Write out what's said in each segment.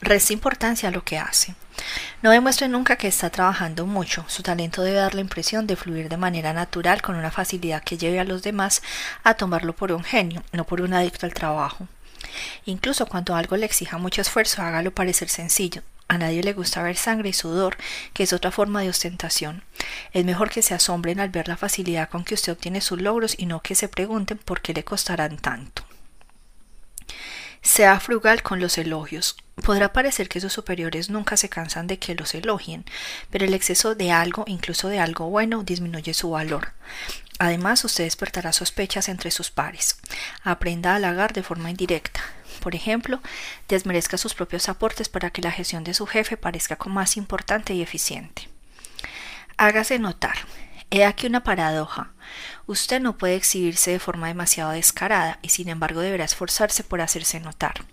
Resta importancia a lo que hace. No demuestre nunca que está trabajando mucho. Su talento debe dar la impresión de fluir de manera natural con una facilidad que lleve a los demás a tomarlo por un genio, no por un adicto al trabajo. Incluso cuando algo le exija mucho esfuerzo, hágalo parecer sencillo. A nadie le gusta ver sangre y sudor, que es otra forma de ostentación. Es mejor que se asombren al ver la facilidad con que usted obtiene sus logros y no que se pregunten por qué le costarán tanto. Sea frugal con los elogios. Podrá parecer que sus superiores nunca se cansan de que los elogien, pero el exceso de algo, incluso de algo bueno, disminuye su valor. Además, usted despertará sospechas entre sus pares. Aprenda a halagar de forma indirecta. Por ejemplo, desmerezca sus propios aportes para que la gestión de su jefe parezca más importante y eficiente. Hágase notar. He aquí una paradoja. Usted no puede exhibirse de forma demasiado descarada y sin embargo deberá esforzarse por hacerse notar.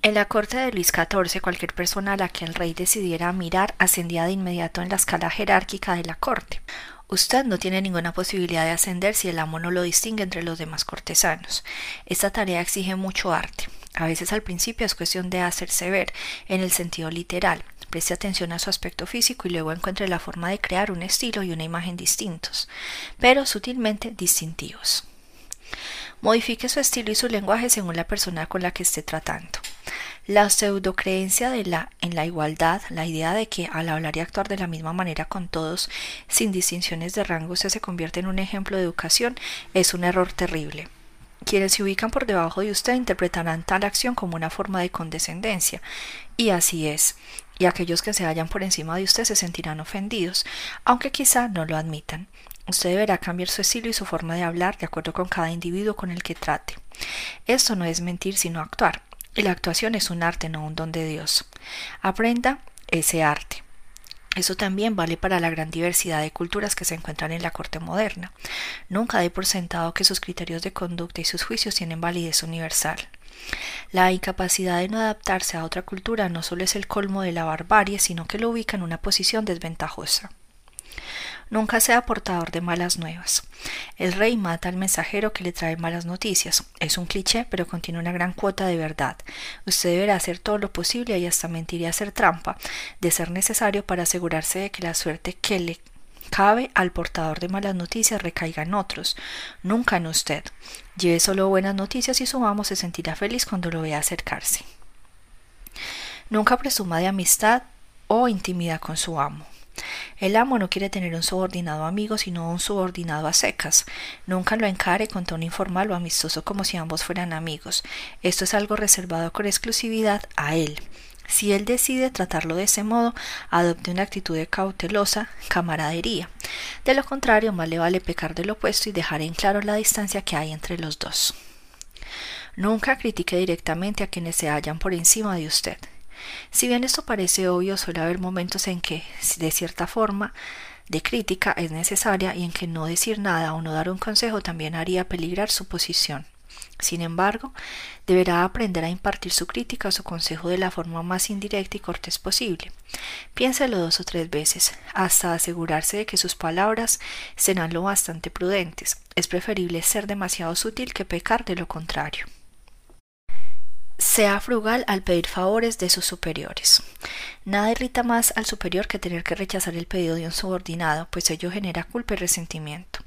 En la corte de Luis XIV, cualquier persona a la que el rey decidiera mirar ascendía de inmediato en la escala jerárquica de la corte. Usted no tiene ninguna posibilidad de ascender si el amo no lo distingue entre los demás cortesanos. Esta tarea exige mucho arte. A veces al principio es cuestión de hacerse ver, en el sentido literal, Preste atención a su aspecto físico y luego encuentre la forma de crear un estilo y una imagen distintos, pero sutilmente distintivos. Modifique su estilo y su lenguaje según la persona con la que esté tratando. La pseudocreencia de la, en la igualdad, la idea de que al hablar y actuar de la misma manera con todos, sin distinciones de rango, se convierte en un ejemplo de educación, es un error terrible. Quienes se ubican por debajo de usted interpretarán tal acción como una forma de condescendencia, y así es, y aquellos que se hallan por encima de usted se sentirán ofendidos, aunque quizá no lo admitan. Usted deberá cambiar su estilo y su forma de hablar de acuerdo con cada individuo con el que trate. Esto no es mentir sino actuar, y la actuación es un arte, no un don de Dios. Aprenda ese arte. Eso también vale para la gran diversidad de culturas que se encuentran en la corte moderna. Nunca dé por sentado que sus criterios de conducta y sus juicios tienen validez universal. La incapacidad de no adaptarse a otra cultura no solo es el colmo de la barbarie, sino que lo ubica en una posición desventajosa. Nunca sea portador de malas nuevas. El rey mata al mensajero que le trae malas noticias. Es un cliché, pero contiene una gran cuota de verdad. Usted deberá hacer todo lo posible y hasta mentir y hacer trampa, de ser necesario para asegurarse de que la suerte que le cabe al portador de malas noticias recaiga en otros, nunca en usted. Lleve solo buenas noticias y su amo se sentirá feliz cuando lo vea acercarse. Nunca presuma de amistad o intimidad con su amo. El amo no quiere tener un subordinado amigo, sino un subordinado a secas. Nunca lo encare con tono informal o amistoso como si ambos fueran amigos. Esto es algo reservado con exclusividad a él. Si él decide tratarlo de ese modo, adopte una actitud de cautelosa camaradería. De lo contrario, más le vale pecar del opuesto y dejar en claro la distancia que hay entre los dos. Nunca critique directamente a quienes se hallan por encima de usted. Si bien esto parece obvio, suele haber momentos en que, de cierta forma, de crítica es necesaria y en que no decir nada o no dar un consejo también haría peligrar su posición. Sin embargo, deberá aprender a impartir su crítica o su consejo de la forma más indirecta y cortés posible. Piénselo dos o tres veces, hasta asegurarse de que sus palabras serán lo bastante prudentes. Es preferible ser demasiado sutil que pecar de lo contrario. Sea frugal al pedir favores de sus superiores. Nada irrita más al superior que tener que rechazar el pedido de un subordinado, pues ello genera culpa y resentimiento.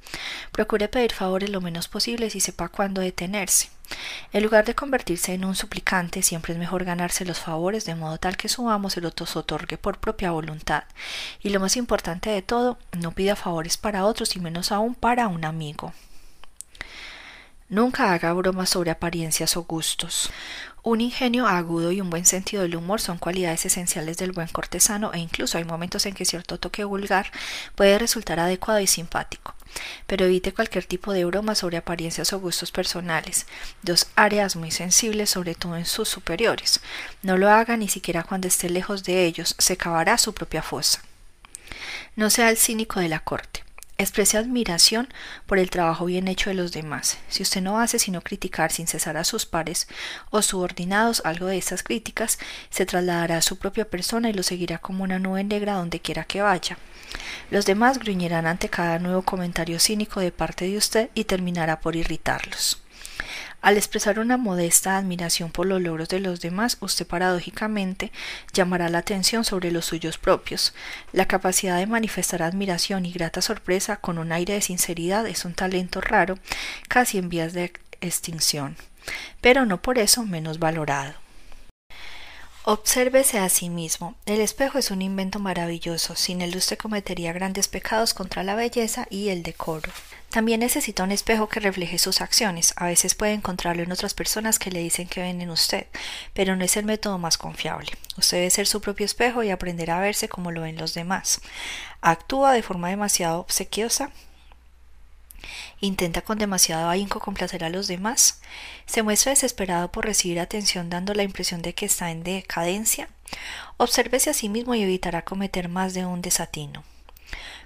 Procure pedir favores lo menos posible y sepa cuándo detenerse. En lugar de convertirse en un suplicante, siempre es mejor ganarse los favores de modo tal que su amo se los otorgue por propia voluntad. Y lo más importante de todo, no pida favores para otros y menos aún para un amigo. Nunca haga bromas sobre apariencias o gustos. Un ingenio agudo y un buen sentido del humor son cualidades esenciales del buen cortesano e incluso hay momentos en que cierto toque vulgar puede resultar adecuado y simpático. Pero evite cualquier tipo de broma sobre apariencias o gustos personales, dos áreas muy sensibles sobre todo en sus superiores. No lo haga ni siquiera cuando esté lejos de ellos, se cavará su propia fosa. No sea el cínico de la corte. Exprese admiración por el trabajo bien hecho de los demás. Si usted no hace sino criticar sin cesar a sus pares o subordinados algo de estas críticas, se trasladará a su propia persona y lo seguirá como una nube negra donde quiera que vaya. Los demás gruñirán ante cada nuevo comentario cínico de parte de usted y terminará por irritarlos. Al expresar una modesta admiración por los logros de los demás, usted paradójicamente llamará la atención sobre los suyos propios. La capacidad de manifestar admiración y grata sorpresa con un aire de sinceridad es un talento raro, casi en vías de extinción, pero no por eso menos valorado. Obsérvese a sí mismo. El espejo es un invento maravilloso. Sin él usted cometería grandes pecados contra la belleza y el decoro. También necesita un espejo que refleje sus acciones. A veces puede encontrarlo en otras personas que le dicen que ven en usted, pero no es el método más confiable. Usted debe ser su propio espejo y aprender a verse como lo ven los demás. Actúa de forma demasiado obsequiosa. Intenta con demasiado ahínco complacer a los demás. Se muestra desesperado por recibir atención dando la impresión de que está en decadencia. Obsérvese a sí mismo y evitará cometer más de un desatino.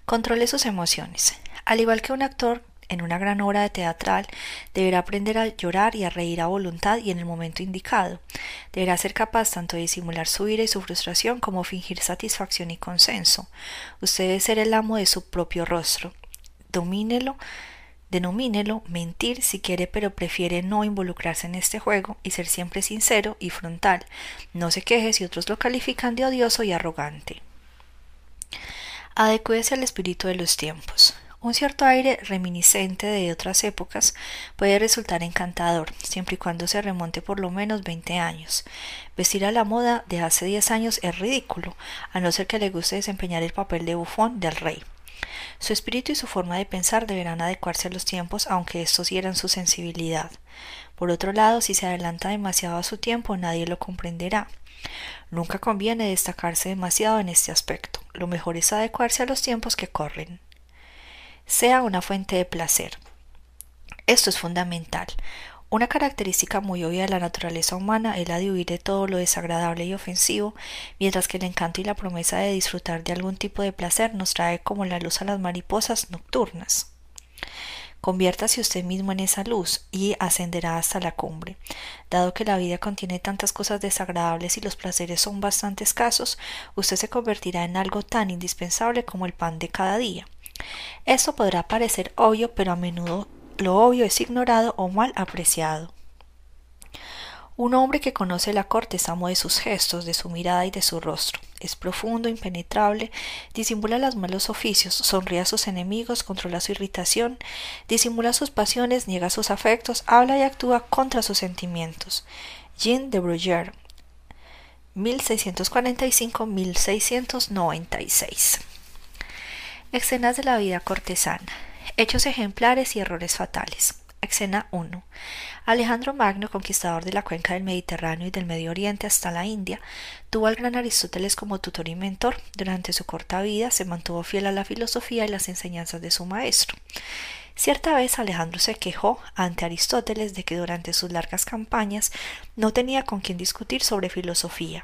Controle sus emociones. Al igual que un actor en una gran obra de teatral, deberá aprender a llorar y a reír a voluntad y en el momento indicado. Deberá ser capaz tanto de disimular su ira y su frustración como fingir satisfacción y consenso. Usted debe ser el amo de su propio rostro. Domínelo, denomínelo mentir si quiere, pero prefiere no involucrarse en este juego y ser siempre sincero y frontal. No se queje si otros lo califican de odioso y arrogante. Adecúese al espíritu de los tiempos. Un cierto aire reminiscente de otras épocas puede resultar encantador, siempre y cuando se remonte por lo menos veinte años. Vestir a la moda de hace diez años es ridículo, a no ser que le guste desempeñar el papel de bufón del rey. Su espíritu y su forma de pensar deberán adecuarse a los tiempos, aunque estos hieran su sensibilidad. Por otro lado, si se adelanta demasiado a su tiempo, nadie lo comprenderá. Nunca conviene destacarse demasiado en este aspecto. Lo mejor es adecuarse a los tiempos que corren sea una fuente de placer. Esto es fundamental. Una característica muy obvia de la naturaleza humana es la de huir de todo lo desagradable y ofensivo, mientras que el encanto y la promesa de disfrutar de algún tipo de placer nos trae como la luz a las mariposas nocturnas. Conviértase usted mismo en esa luz y ascenderá hasta la cumbre. Dado que la vida contiene tantas cosas desagradables y los placeres son bastante escasos, usted se convertirá en algo tan indispensable como el pan de cada día. Esto podrá parecer obvio, pero a menudo lo obvio es ignorado o mal apreciado. Un hombre que conoce la corte es amo de sus gestos, de su mirada y de su rostro. Es profundo, impenetrable, disimula los malos oficios, sonríe a sus enemigos, controla su irritación, disimula sus pasiones, niega sus afectos, habla y actúa contra sus sentimientos. Jean de Bruguière, 1645-1696. Escenas de la vida cortesana. Hechos ejemplares y errores fatales. Escena 1. Alejandro Magno, conquistador de la cuenca del Mediterráneo y del Medio Oriente hasta la India, tuvo al gran Aristóteles como tutor y mentor. Durante su corta vida se mantuvo fiel a la filosofía y las enseñanzas de su maestro. Cierta vez Alejandro se quejó ante Aristóteles de que durante sus largas campañas no tenía con quien discutir sobre filosofía.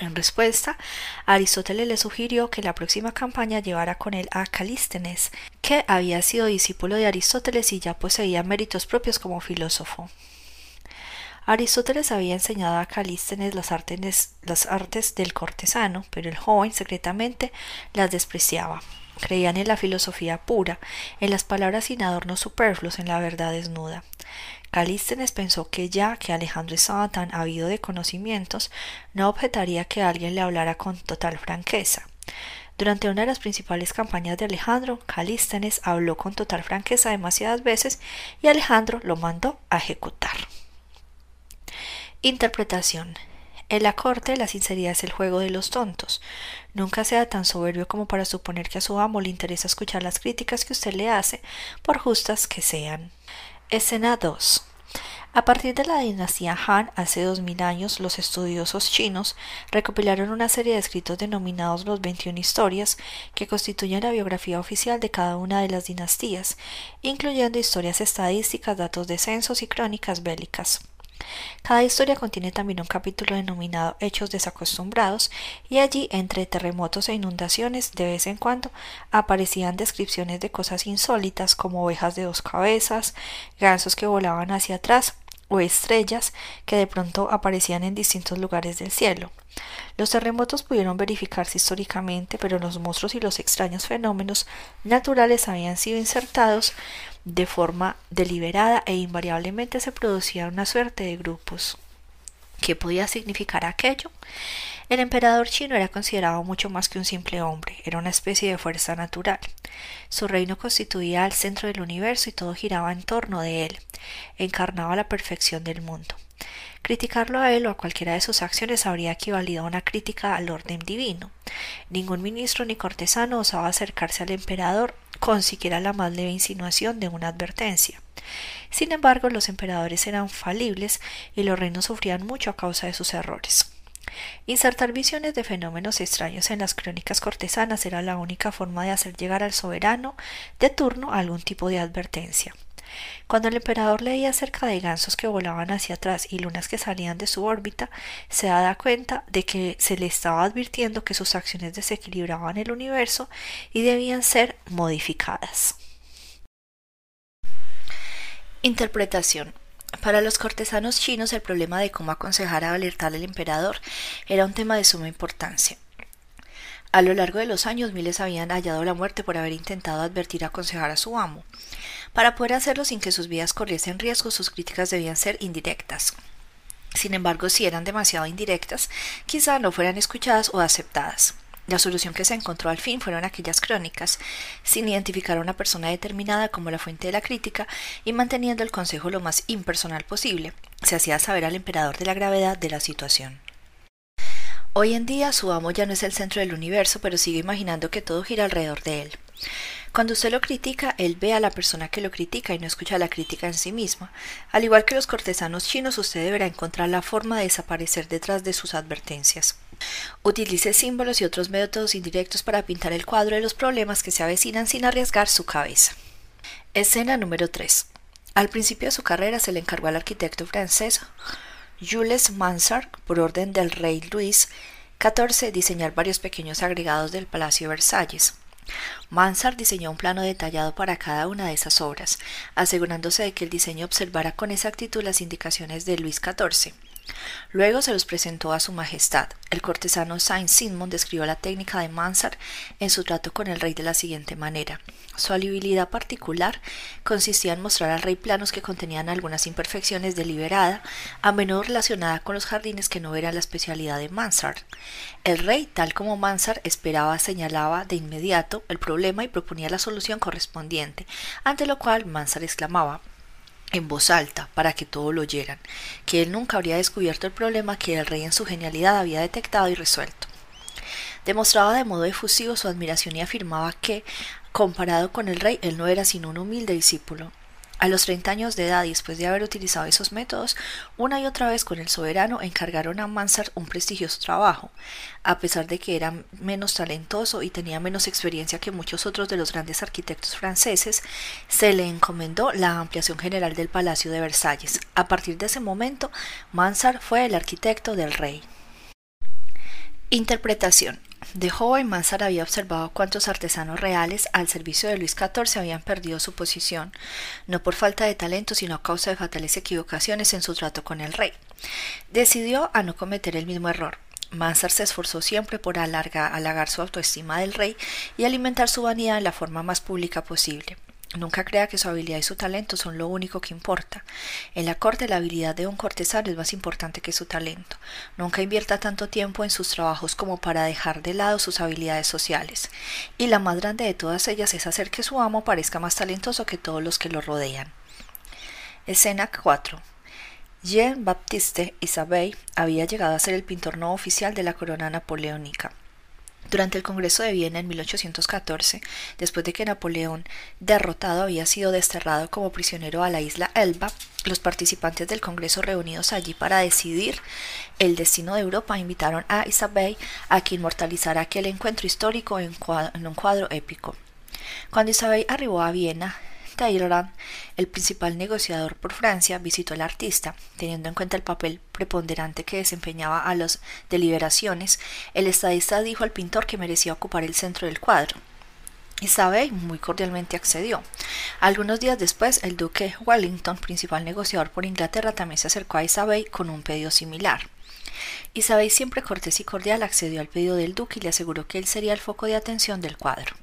En respuesta, Aristóteles le sugirió que la próxima campaña llevara con él a Calístenes, que había sido discípulo de Aristóteles y ya poseía méritos propios como filósofo. Aristóteles había enseñado a Calístenes las artes, del cortesano, pero el joven secretamente las despreciaba. Creían en la filosofía pura, en las palabras sin adornos superfluos, en la verdad desnuda. Calístenes pensó que ya que Alejandro estaba tan habido de conocimientos, no objetaría que alguien le hablara con total franqueza. Durante una de las principales campañas de Alejandro, Calístenes habló con total franqueza demasiadas veces y Alejandro lo mandó a ejecutar. Interpretación. En la corte la sinceridad es el juego de los tontos. Nunca sea tan soberbio como para suponer que a su amo le interesa escuchar las críticas que usted le hace, por justas que sean. Escena 2. A partir de la dinastía Han, hace dos mil años, los estudiosos chinos recopilaron una serie de escritos denominados los 21 historias, que constituyen la biografía oficial de cada una de las dinastías, incluyendo historias estadísticas, datos de censos y crónicas bélicas. Cada historia contiene también un capítulo denominado Hechos desacostumbrados, y allí, entre terremotos e inundaciones, de vez en cuando aparecían descripciones de cosas insólitas como ovejas de dos cabezas, gansos que volaban hacia atrás, o estrellas que de pronto aparecían en distintos lugares del cielo. Los terremotos pudieron verificarse históricamente, pero los monstruos y los extraños fenómenos naturales habían sido insertados de forma deliberada e invariablemente se producía una suerte de grupos. ¿Qué podía significar aquello? El emperador chino era considerado mucho más que un simple hombre, era una especie de fuerza natural. Su reino constituía el centro del universo y todo giraba en torno de él, encarnaba la perfección del mundo. Criticarlo a él o a cualquiera de sus acciones habría equivalido a una crítica al orden divino. Ningún ministro ni cortesano osaba acercarse al emperador con siquiera la más leve insinuación de una advertencia. Sin embargo, los emperadores eran falibles y los reinos sufrían mucho a causa de sus errores. Insertar visiones de fenómenos extraños en las crónicas cortesanas era la única forma de hacer llegar al soberano de turno algún tipo de advertencia. Cuando el emperador leía acerca de gansos que volaban hacia atrás y lunas que salían de su órbita, se daba cuenta de que se le estaba advirtiendo que sus acciones desequilibraban el universo y debían ser modificadas. Interpretación. Para los cortesanos chinos el problema de cómo aconsejar a alertar al emperador era un tema de suma importancia. A lo largo de los años miles habían hallado la muerte por haber intentado advertir y aconsejar a su amo. Para poder hacerlo sin que sus vidas corriesen riesgo, sus críticas debían ser indirectas. Sin embargo, si eran demasiado indirectas, quizá no fueran escuchadas o aceptadas. La solución que se encontró al fin fueron aquellas crónicas, sin identificar a una persona determinada como la fuente de la crítica y manteniendo el consejo lo más impersonal posible. Se hacía saber al emperador de la gravedad de la situación. Hoy en día su amo ya no es el centro del universo, pero sigue imaginando que todo gira alrededor de él. Cuando usted lo critica, él ve a la persona que lo critica y no escucha la crítica en sí misma. Al igual que los cortesanos chinos, usted deberá encontrar la forma de desaparecer detrás de sus advertencias. Utilice símbolos y otros métodos indirectos para pintar el cuadro de los problemas que se avecinan sin arriesgar su cabeza. Escena número 3. Al principio de su carrera se le encargó al arquitecto francés Jules Mansart, por orden del rey Luis XIV, diseñar varios pequeños agregados del Palacio de Versalles. Mansart diseñó un plano detallado para cada una de esas obras, asegurándose de que el diseño observara con exactitud las indicaciones de Luis XIV. Luego se los presentó a su majestad. El cortesano Saint-Simon describió la técnica de Mansart en su trato con el rey de la siguiente manera. Su habilidad particular consistía en mostrar al rey planos que contenían algunas imperfecciones deliberada, a menudo relacionada con los jardines que no eran la especialidad de Mansart. El rey, tal como Mansart esperaba, señalaba de inmediato el problema y proponía la solución correspondiente, ante lo cual Mansart exclamaba en voz alta para que todo lo oyeran, que él nunca habría descubierto el problema que el rey en su genialidad había detectado y resuelto. Demostraba de modo efusivo su admiración y afirmaba que, comparado con el rey, él no era sino un humilde discípulo. A los treinta años de edad después de haber utilizado esos métodos, una y otra vez con el soberano encargaron a Mansart un prestigioso trabajo. A pesar de que era menos talentoso y tenía menos experiencia que muchos otros de los grandes arquitectos franceses, se le encomendó la ampliación general del Palacio de Versalles. A partir de ese momento, Mansart fue el arquitecto del rey. Interpretación de joven, Mansart había observado cuántos artesanos reales al servicio de Luis XIV habían perdido su posición, no por falta de talento, sino a causa de fatales equivocaciones en su trato con el rey. Decidió a no cometer el mismo error. Mansart se esforzó siempre por halagar su autoestima del rey y alimentar su vanidad en la forma más pública posible. Nunca crea que su habilidad y su talento son lo único que importa. En la corte la habilidad de un cortesano es más importante que su talento. Nunca invierta tanto tiempo en sus trabajos como para dejar de lado sus habilidades sociales. Y la más grande de todas ellas es hacer que su amo parezca más talentoso que todos los que lo rodean. Escena 4. Jean-Baptiste Isabey había llegado a ser el pintor no oficial de la corona napoleónica. Durante el Congreso de Viena en 1814, después de que Napoleón, derrotado, había sido desterrado como prisionero a la isla Elba, los participantes del Congreso reunidos allí para decidir el destino de Europa invitaron a Isabel a que inmortalizara aquel encuentro histórico en, un cuadro épico. Cuando Isabel arribó a Viena, Talleyrand, el principal negociador por Francia, visitó al artista. Teniendo en cuenta el papel preponderante que desempeñaba a las deliberaciones, el estadista dijo al pintor que merecía ocupar el centro del cuadro. Isabel muy cordialmente accedió. Algunos días después, el duque Wellington, principal negociador por Inglaterra, también se acercó a Isabel con un pedido similar. Isabel, siempre cortés y cordial, accedió al pedido del duque y le aseguró que él sería el foco de atención del cuadro.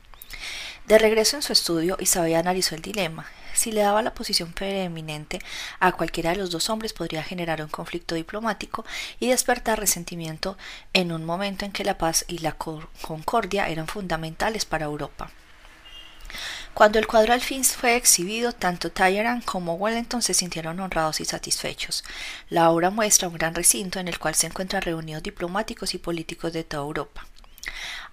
De regreso en su estudio, Isabel analizó el dilema. Si le daba la posición preeminente a cualquiera de los dos hombres podría generar un conflicto diplomático y despertar resentimiento en un momento en que la paz y la concordia eran fundamentales para Europa. Cuando el cuadro al fin fue exhibido, tanto Talleyrand como Wellington se sintieron honrados y satisfechos. La obra muestra un gran recinto en el cual se encuentran reunidos diplomáticos y políticos de toda Europa.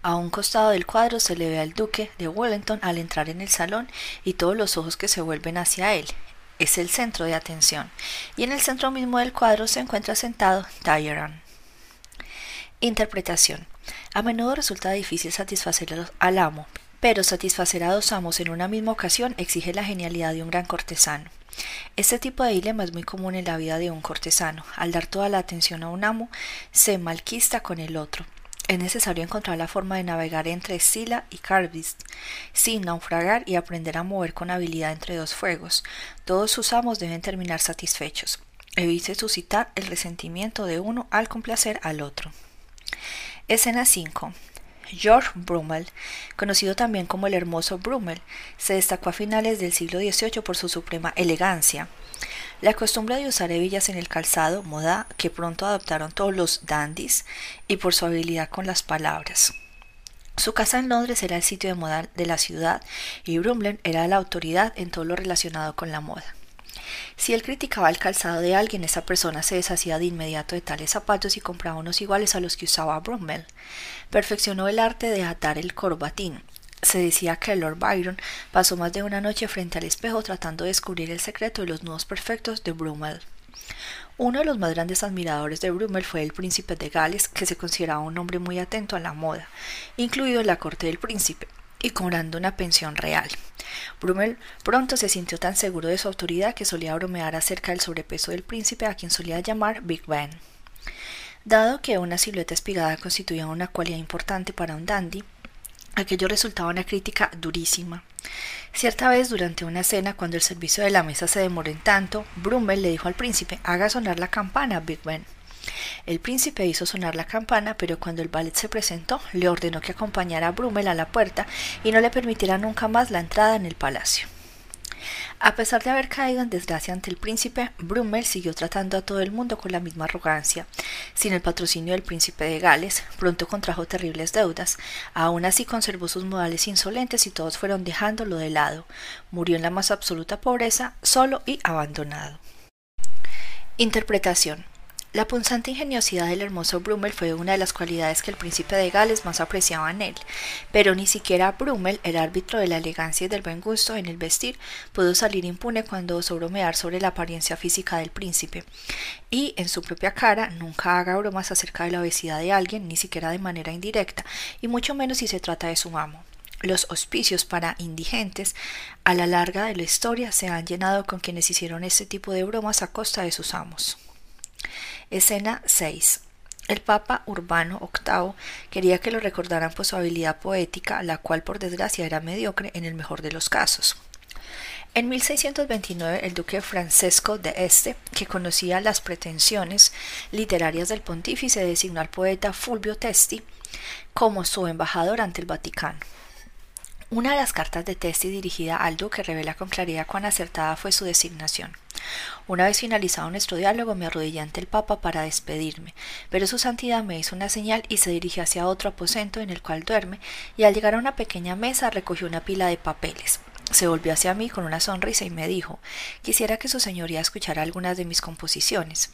A un costado del cuadro se le ve al duque de Wellington al entrar en el salón y todos los ojos que se vuelven hacia él. Es el centro de atención. Y en el centro mismo del cuadro se encuentra sentado Talleyrand. Interpretación. A menudo resulta difícil satisfacer al amo, pero satisfacer a dos amos en una misma ocasión exige la genialidad de un gran cortesano. Este tipo de dilema es muy común en la vida de un cortesano. Al dar toda la atención a un amo, se malquista con el otro. Es necesario encontrar la forma de navegar entre Sila y Carvis, sin naufragar y aprender a mover con habilidad entre dos fuegos. Todos sus amos deben terminar satisfechos. Evite suscitar el resentimiento de uno al complacer al otro. Escena 5. George Brummel, conocido también como el hermoso Brummel, se destacó a finales del siglo XVIII por su suprema elegancia. La costumbre de usar hebillas en el calzado, moda que pronto adoptaron todos los dandies, y por su habilidad con las palabras. Su casa en Londres era el sitio de moda de la ciudad y Brummel era la autoridad en todo lo relacionado con la moda. Si él criticaba el calzado de alguien, esa persona se deshacía de inmediato de tales zapatos y compraba unos iguales a los que usaba Brummel. Perfeccionó el arte de atar el corbatín, se decía que Lord Byron pasó más de una noche frente al espejo tratando de descubrir el secreto de los nudos perfectos de Brummel. Uno de los más grandes admiradores de Brummel fue el príncipe de Gales, que se consideraba un hombre muy atento a la moda, incluido en la corte del príncipe, y cobrando una pensión real. Brummel pronto se sintió tan seguro de su autoridad que solía bromear acerca del sobrepeso del príncipe, a quien solía llamar Big Ben. Dado que una silueta espigada constituía una cualidad importante para un dandy, Aquello resultaba una crítica durísima. Cierta vez, durante una cena, cuando el servicio de la mesa se demoró en tanto, Brummel le dijo al príncipe haga sonar la campana, Big Ben. El príncipe hizo sonar la campana, pero cuando el ballet se presentó, le ordenó que acompañara a Brummel a la puerta y no le permitiera nunca más la entrada en el palacio. A pesar de haber caído en desgracia ante el príncipe, Brummel siguió tratando a todo el mundo con la misma arrogancia. Sin el patrocinio del príncipe de Gales, pronto contrajo terribles deudas. Aún así conservó sus modales insolentes y todos fueron dejándolo de lado. Murió en la más absoluta pobreza, solo y abandonado. Interpretación. La punzante ingeniosidad del hermoso Brummel fue una de las cualidades que el príncipe de Gales más apreciaba en él, pero ni siquiera Brummel, el árbitro de la elegancia y del buen gusto en el vestir, pudo salir impune cuando osó bromear sobre la apariencia física del príncipe, y en su propia cara nunca haga bromas acerca de la obesidad de alguien, ni siquiera de manera indirecta, y mucho menos si se trata de su amo. Los hospicios para indigentes a la larga de la historia se han llenado con quienes hicieron este tipo de bromas a costa de sus amos. Escena 6. El Papa Urbano VIII quería que lo recordaran por su habilidad poética, la cual por desgracia era mediocre en el mejor de los casos. En 1629 el duque Francesco de Este, que conocía las pretensiones literarias del pontífice, designó al poeta Fulvio Testi como su embajador ante el Vaticano. Una de las cartas de Testi dirigida al duque revela con claridad cuán acertada fue su designación. Una vez finalizado nuestro diálogo me arrodillé ante el Papa para despedirme, pero su santidad me hizo una señal y se dirigió hacia otro aposento en el cual duerme, y al llegar a una pequeña mesa recogió una pila de papeles. Se volvió hacia mí con una sonrisa y me dijo quisiera que su señoría escuchara algunas de mis composiciones.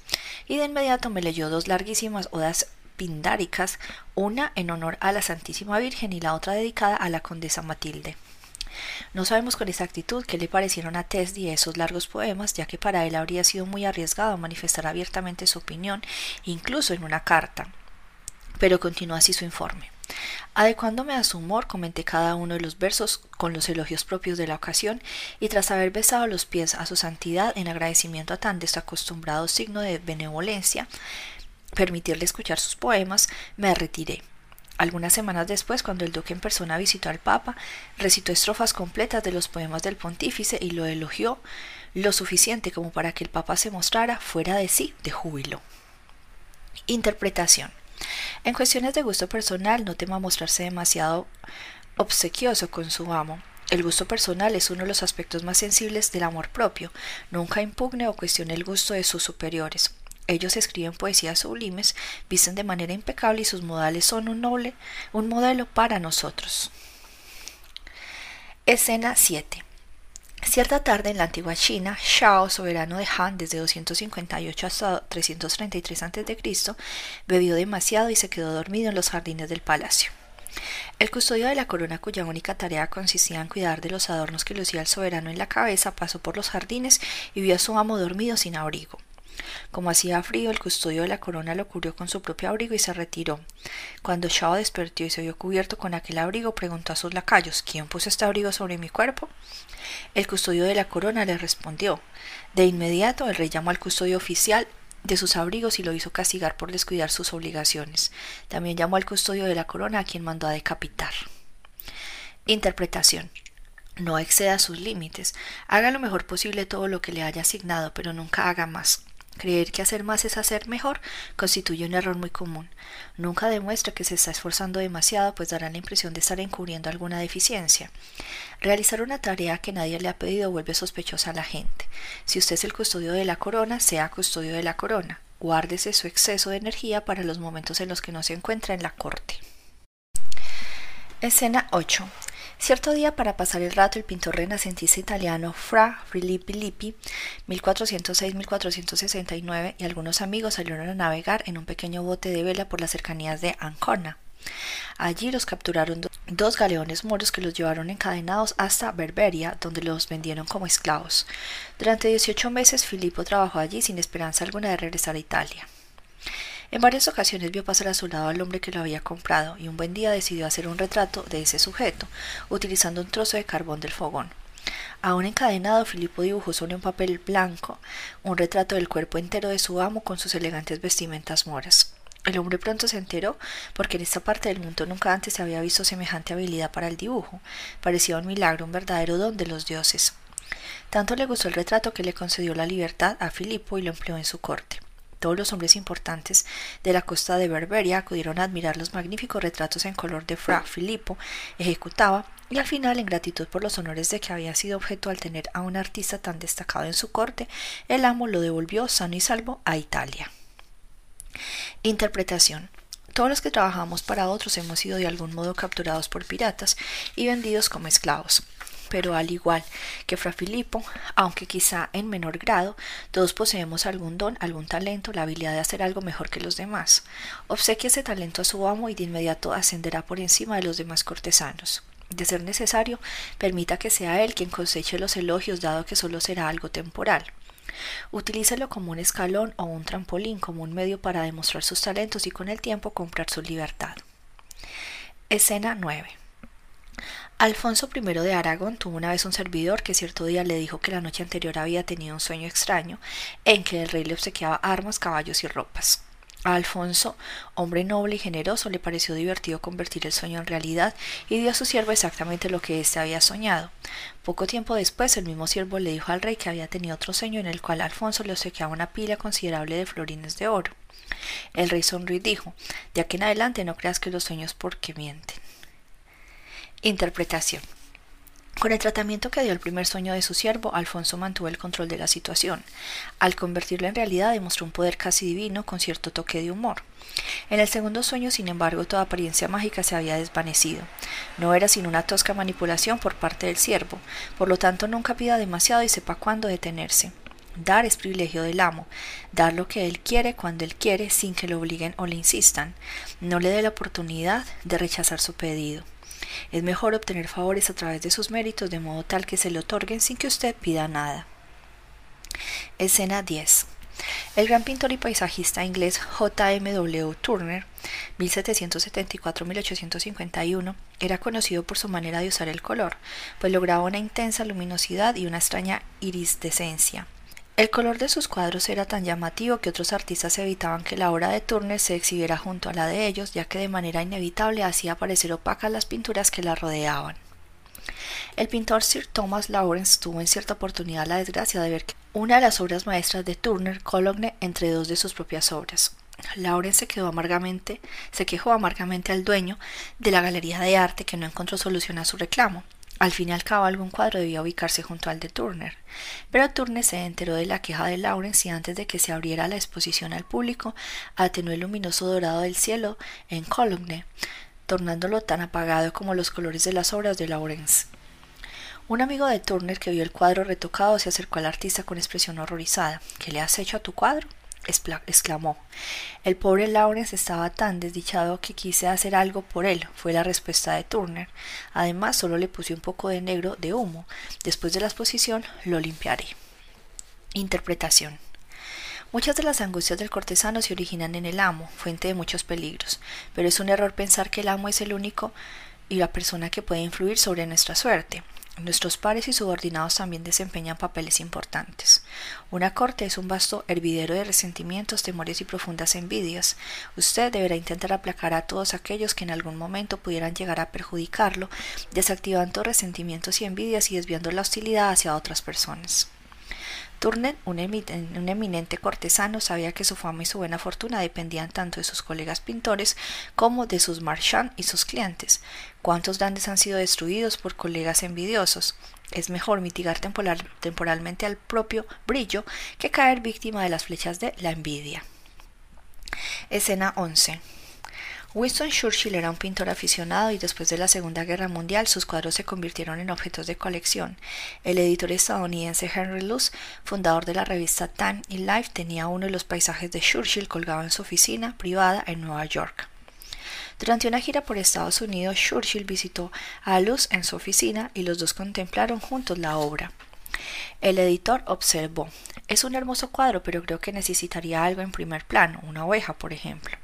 Y de inmediato me leyó dos larguísimas odas pindáricas, una en honor a la Santísima Virgen y la otra dedicada a la condesa Matilde. No sabemos con exactitud qué le parecieron a Tesdi esos largos poemas, ya que para él habría sido muy arriesgado manifestar abiertamente su opinión, incluso en una carta. Pero continuó así su informe. Adecuándome a su humor, comenté cada uno de los versos con los elogios propios de la ocasión, y tras haber besado los pies a su santidad en agradecimiento a tan desacostumbrado signo de benevolencia, permitirle escuchar sus poemas, me retiré. Algunas semanas después, cuando el duque en persona visitó al Papa, recitó estrofas completas de los poemas del pontífice y lo elogió lo suficiente como para que el Papa se mostrara fuera de sí de júbilo. Interpretación. En cuestiones de gusto personal no tema mostrarse demasiado obsequioso con su amo. El gusto personal es uno de los aspectos más sensibles del amor propio. Nunca impugne o cuestione el gusto de sus superiores. Ellos escriben poesías sublimes, visten de manera impecable y sus modales son un noble, un modelo para nosotros. Escena 7. Cierta tarde en la antigua China, Shao, soberano de Han desde 258 hasta 333 a.C., bebió demasiado y se quedó dormido en los jardines del palacio. El custodio de la corona, cuya única tarea consistía en cuidar de los adornos que lucía el soberano en la cabeza, pasó por los jardines y vio a su amo dormido sin abrigo. Como hacía frío, el custodio de la corona lo cubrió con su propio abrigo y se retiró. Cuando Shao despertó y se vio cubierto con aquel abrigo, preguntó a sus lacayos ¿Quién puso este abrigo sobre mi cuerpo? El custodio de la corona le respondió. De inmediato el rey llamó al custodio oficial de sus abrigos y lo hizo castigar por descuidar sus obligaciones. También llamó al custodio de la corona a quien mandó a decapitar. Interpretación. No exceda sus límites. Haga lo mejor posible todo lo que le haya asignado, pero nunca haga más. Creer que hacer más es hacer mejor constituye un error muy común. Nunca demuestre que se está esforzando demasiado, pues dará la impresión de estar encubriendo alguna deficiencia. Realizar una tarea que nadie le ha pedido vuelve sospechosa a la gente. Si usted es el custodio de la corona, sea custodio de la corona. Guárdese su exceso de energía para los momentos en los que no se encuentra en la corte. Escena 8. Cierto día, para pasar el rato, el pintor renacentista italiano Fra Filippi Lippi, 1406-1469, y algunos amigos salieron a navegar en un pequeño bote de vela por las cercanías de Ancona. Allí los capturaron dos galeones moros que los llevaron encadenados hasta Berberia, donde los vendieron como esclavos. Durante 18 meses Filippo trabajó allí sin esperanza alguna de regresar a Italia. En varias ocasiones vio pasar a su lado al hombre que lo había comprado y un buen día decidió hacer un retrato de ese sujeto, utilizando un trozo de carbón del fogón. Aún encadenado, Filipo dibujó sobre un papel blanco un retrato del cuerpo entero de su amo con sus elegantes vestimentas moras. El hombre pronto se enteró, porque en esta parte del mundo nunca antes se había visto semejante habilidad para el dibujo. Parecía un milagro, un verdadero don de los dioses. Tanto le gustó el retrato que le concedió la libertad a Filipo y lo empleó en su corte. Todos los hombres importantes de la costa de Berberia acudieron a admirar los magníficos retratos en color de Fra Filippo ejecutaba y al final, en gratitud por los honores de que había sido objeto al tener a un artista tan destacado en su corte, el amo lo devolvió sano y salvo a Italia. Interpretación. Todos los que trabajamos para otros hemos sido de algún modo capturados por piratas y vendidos como esclavos pero al igual que Fra Filippo, aunque quizá en menor grado, todos poseemos algún don, algún talento, la habilidad de hacer algo mejor que los demás. Obsequie ese talento a su amo y de inmediato ascenderá por encima de los demás cortesanos. De ser necesario, permita que sea él quien coseche los elogios, dado que solo será algo temporal. Utilícelo como un escalón o un trampolín, como un medio para demostrar sus talentos y con el tiempo comprar su libertad. Escena 9. Alfonso I de Aragón tuvo una vez un servidor que cierto día le dijo que la noche anterior había tenido un sueño extraño en que el rey le obsequiaba armas, caballos y ropas. A Alfonso, hombre noble y generoso, le pareció divertido convertir el sueño en realidad y dio a su siervo exactamente lo que éste había soñado. Poco tiempo después, el mismo siervo le dijo al rey que había tenido otro sueño en el cual Alfonso le obsequiaba una pila considerable de florines de oro. El rey sonrió y dijo, de aquí en adelante no creas que los sueños porque mienten. Interpretación. Con el tratamiento que dio el primer sueño de su siervo, Alfonso mantuvo el control de la situación. Al convertirlo en realidad, demostró un poder casi divino con cierto toque de humor. En el segundo sueño, sin embargo, toda apariencia mágica se había desvanecido. No era sino una tosca manipulación por parte del siervo, por lo tanto nunca pida demasiado y sepa cuándo detenerse. Dar es privilegio del amo, dar lo que él quiere cuando él quiere sin que lo obliguen o le insistan. No le dé la oportunidad de rechazar su pedido. Es mejor obtener favores a través de sus méritos de modo tal que se le otorguen sin que usted pida nada. Escena 10. El gran pintor y paisajista inglés J. M. W. Turner, 1774-1851, era conocido por su manera de usar el color, pues lograba una intensa luminosidad y una extraña iridescencia. El color de sus cuadros era tan llamativo que otros artistas evitaban que la obra de Turner se exhibiera junto a la de ellos, ya que de manera inevitable hacía parecer opacas las pinturas que la rodeaban. El pintor Sir Thomas Lawrence tuvo en cierta oportunidad la desgracia de ver que una de las obras maestras de Turner cologne entre dos de sus propias obras. Lawrence se quedó amargamente, se quejó amargamente al dueño de la galería de arte que no encontró solución a su reclamo. Al fin y al cabo algún cuadro debía ubicarse junto al de Turner, pero Turner se enteró de la queja de Lawrence y antes de que se abriera la exposición al público atenuó el luminoso dorado del cielo en Cologne, tornándolo tan apagado como los colores de las obras de Lawrence. Un amigo de Turner que vio el cuadro retocado se acercó al artista con expresión horrorizada. ¿Qué le has hecho a tu cuadro? Exclamó. El pobre Lawrence estaba tan desdichado que quise hacer algo por él, fue la respuesta de Turner. Además, solo le puse un poco de negro de humo. Después de la exposición, lo limpiaré. Interpretación. Muchas de las angustias del cortesano se originan en el amo, fuente de muchos peligros, pero es un error pensar que el amo es el único y la persona que puede influir sobre nuestra suerte. Nuestros pares y subordinados también desempeñan papeles importantes. Una corte es un vasto hervidero de resentimientos, temores y profundas envidias. Usted deberá intentar aplacar a todos aquellos que en algún momento pudieran llegar a perjudicarlo, desactivando resentimientos y envidias y desviando la hostilidad hacia otras personas. Turner, un, eminente cortesano, sabía que su fama y su buena fortuna dependían tanto de sus colegas pintores como de sus marchands y sus clientes. ¿Cuántos grandes han sido destruidos por colegas envidiosos? Es mejor mitigar temporalmente al propio brillo que caer víctima de las flechas de la envidia. Escena 11. Winston Churchill era un pintor aficionado y después de la Segunda Guerra Mundial sus cuadros se convirtieron en objetos de colección. El editor estadounidense Henry Luce, fundador de la revista Time y Life, tenía uno de los paisajes de Churchill colgado en su oficina privada en Nueva York. Durante una gira por Estados Unidos, Churchill visitó a Luce en su oficina y los dos contemplaron juntos la obra. El editor observó, es un hermoso cuadro, pero creo que necesitaría algo en primer plano, una oveja, por ejemplo.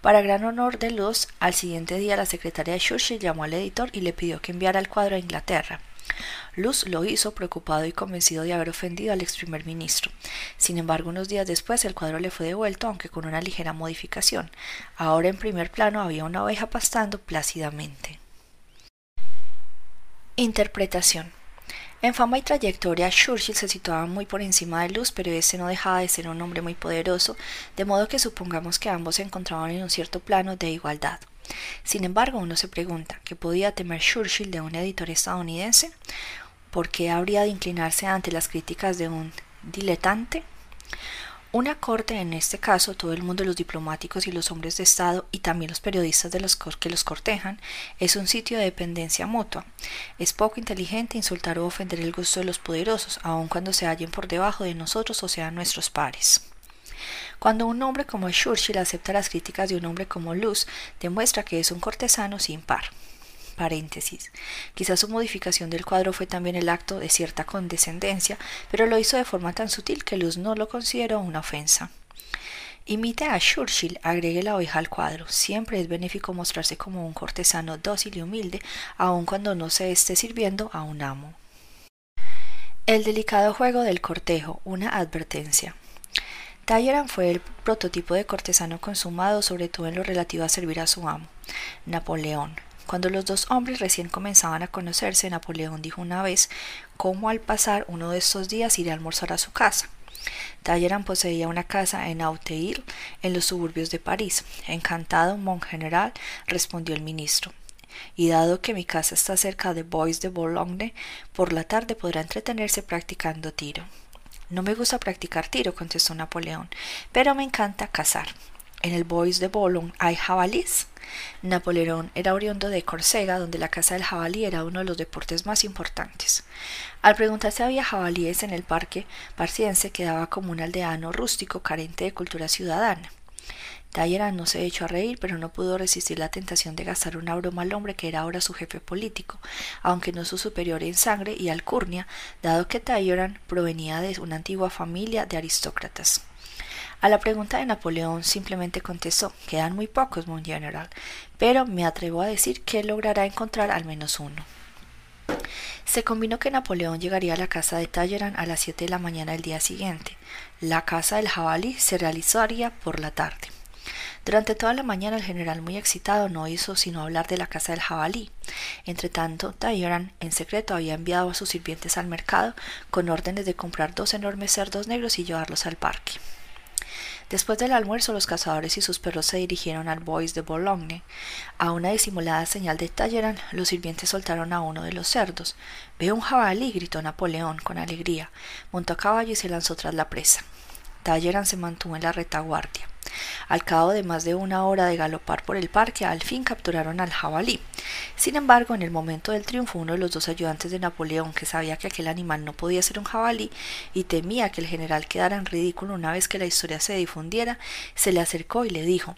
Para gran honor de Luz, al siguiente día la secretaria Churchill llamó al editor y le pidió que enviara el cuadro a Inglaterra. Luz lo hizo preocupado y convencido de haber ofendido al ex primer ministro. Sin embargo, unos días después el cuadro le fue devuelto, aunque con una ligera modificación. Ahora en primer plano había una oveja pastando plácidamente. Interpretación en fama y trayectoria, Churchill se situaba muy por encima de Luz, pero ese no dejaba de ser un hombre muy poderoso, de modo que supongamos que ambos se encontraban en un cierto plano de igualdad. Sin embargo, uno se pregunta, ¿qué podía temer Churchill de un editor estadounidense? ¿Por qué habría de inclinarse ante las críticas de un diletante? Una corte, en este caso todo el mundo, los diplomáticos y los hombres de Estado y también los periodistas de los que los cortejan, es un sitio de dependencia mutua. Es poco inteligente insultar o ofender el gusto de los poderosos, aun cuando se hallen por debajo de nosotros o sean nuestros pares. Cuando un hombre como Churchill acepta las críticas de un hombre como Luz, demuestra que es un cortesano sin par. Paréntesis. Quizás su modificación del cuadro fue también el acto de cierta condescendencia, pero lo hizo de forma tan sutil que Luz no lo consideró una ofensa. Imite a Churchill, agregue la oveja al cuadro. Siempre es benéfico mostrarse como un cortesano dócil y humilde, aun cuando no se esté sirviendo a un amo. El delicado juego del cortejo, una advertencia. Talleyrand fue el prototipo de cortesano consumado, sobre todo en lo relativo a servir a su amo, Napoleón. Cuando los dos hombres recién comenzaban a conocerse, Napoleón dijo una vez cómo al pasar uno de estos días iré a almorzar a su casa. Talleyrand poseía una casa en Auteuil, en los suburbios de París. Encantado, mon general, respondió el ministro. Y dado que mi casa está cerca de Bois de Boulogne, por la tarde podrá entretenerse practicando tiro. No me gusta practicar tiro, contestó Napoleón, pero me encanta cazar. En el Bois de Boulogne hay jabalís. Napoleón era oriundo de Córcega, donde la caza del jabalí era uno de los deportes más importantes. Al preguntar si había jabalíes en el parque parciense, quedaba como un aldeano rústico carente de cultura ciudadana. Talleyrand no se echó a reír, pero no pudo resistir la tentación de gastar una broma al hombre que era ahora su jefe político, aunque no su superior en sangre y alcurnia, dado que Talleyrand provenía de una antigua familia de aristócratas. A la pregunta de Napoleón simplemente contestó quedan muy pocos, mon general, pero me atrevo a decir que logrará encontrar al menos uno. Se combinó que Napoleón llegaría a la casa de Talleyrand a las siete de la mañana del día siguiente. La casa del jabalí se realizaría por la tarde. Durante toda la mañana el general muy excitado no hizo sino hablar de la casa del jabalí. Entretanto, Talleyrand en secreto había enviado a sus sirvientes al mercado con órdenes de comprar dos enormes cerdos negros y llevarlos al parque. Después del almuerzo, los cazadores y sus perros se dirigieron al Bois de Boulogne. A una disimulada señal de Talleyrand, los sirvientes soltaron a uno de los cerdos. Veo un jabalí, gritó Napoleón con alegría. Montó a caballo y se lanzó tras la presa. Talleyrand se mantuvo en la retaguardia. Al cabo de más de una hora de galopar por el parque, al fin capturaron al jabalí. Sin embargo, en el momento del triunfo, uno de los dos ayudantes de Napoleón, que sabía que aquel animal no podía ser un jabalí y temía que el general quedara en ridículo una vez que la historia se difundiera, se le acercó y le dijo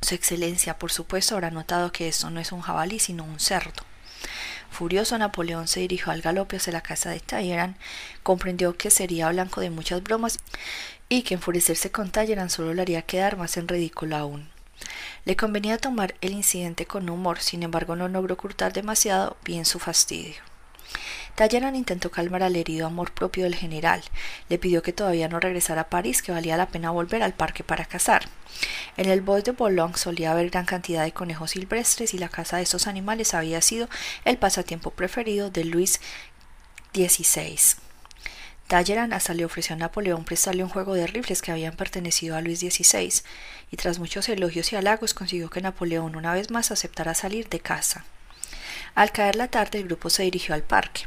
Su Excelencia, por supuesto, habrá notado que esto no es un jabalí, sino un cerdo. Furioso Napoleón se dirigió al galope hacia la casa de Talleyrand, comprendió que sería blanco de muchas bromas y que enfurecerse con Talleyrand solo le haría quedar más en ridículo aún. Le convenía tomar el incidente con humor, sin embargo no logró ocultar demasiado bien su fastidio. Talleyrand intentó calmar al herido amor propio del general. Le pidió que todavía no regresara a París, que valía la pena volver al parque para cazar. En el Bois de Boulogne solía haber gran cantidad de conejos silvestres y la caza de estos animales había sido el pasatiempo preferido de Luis XVI. Talleyrand hasta le ofreció a Napoleón prestarle un juego de rifles que habían pertenecido a Luis XVI, y tras muchos elogios y halagos consiguió que Napoleón una vez más aceptara salir de casa. Al caer la tarde el grupo se dirigió al parque.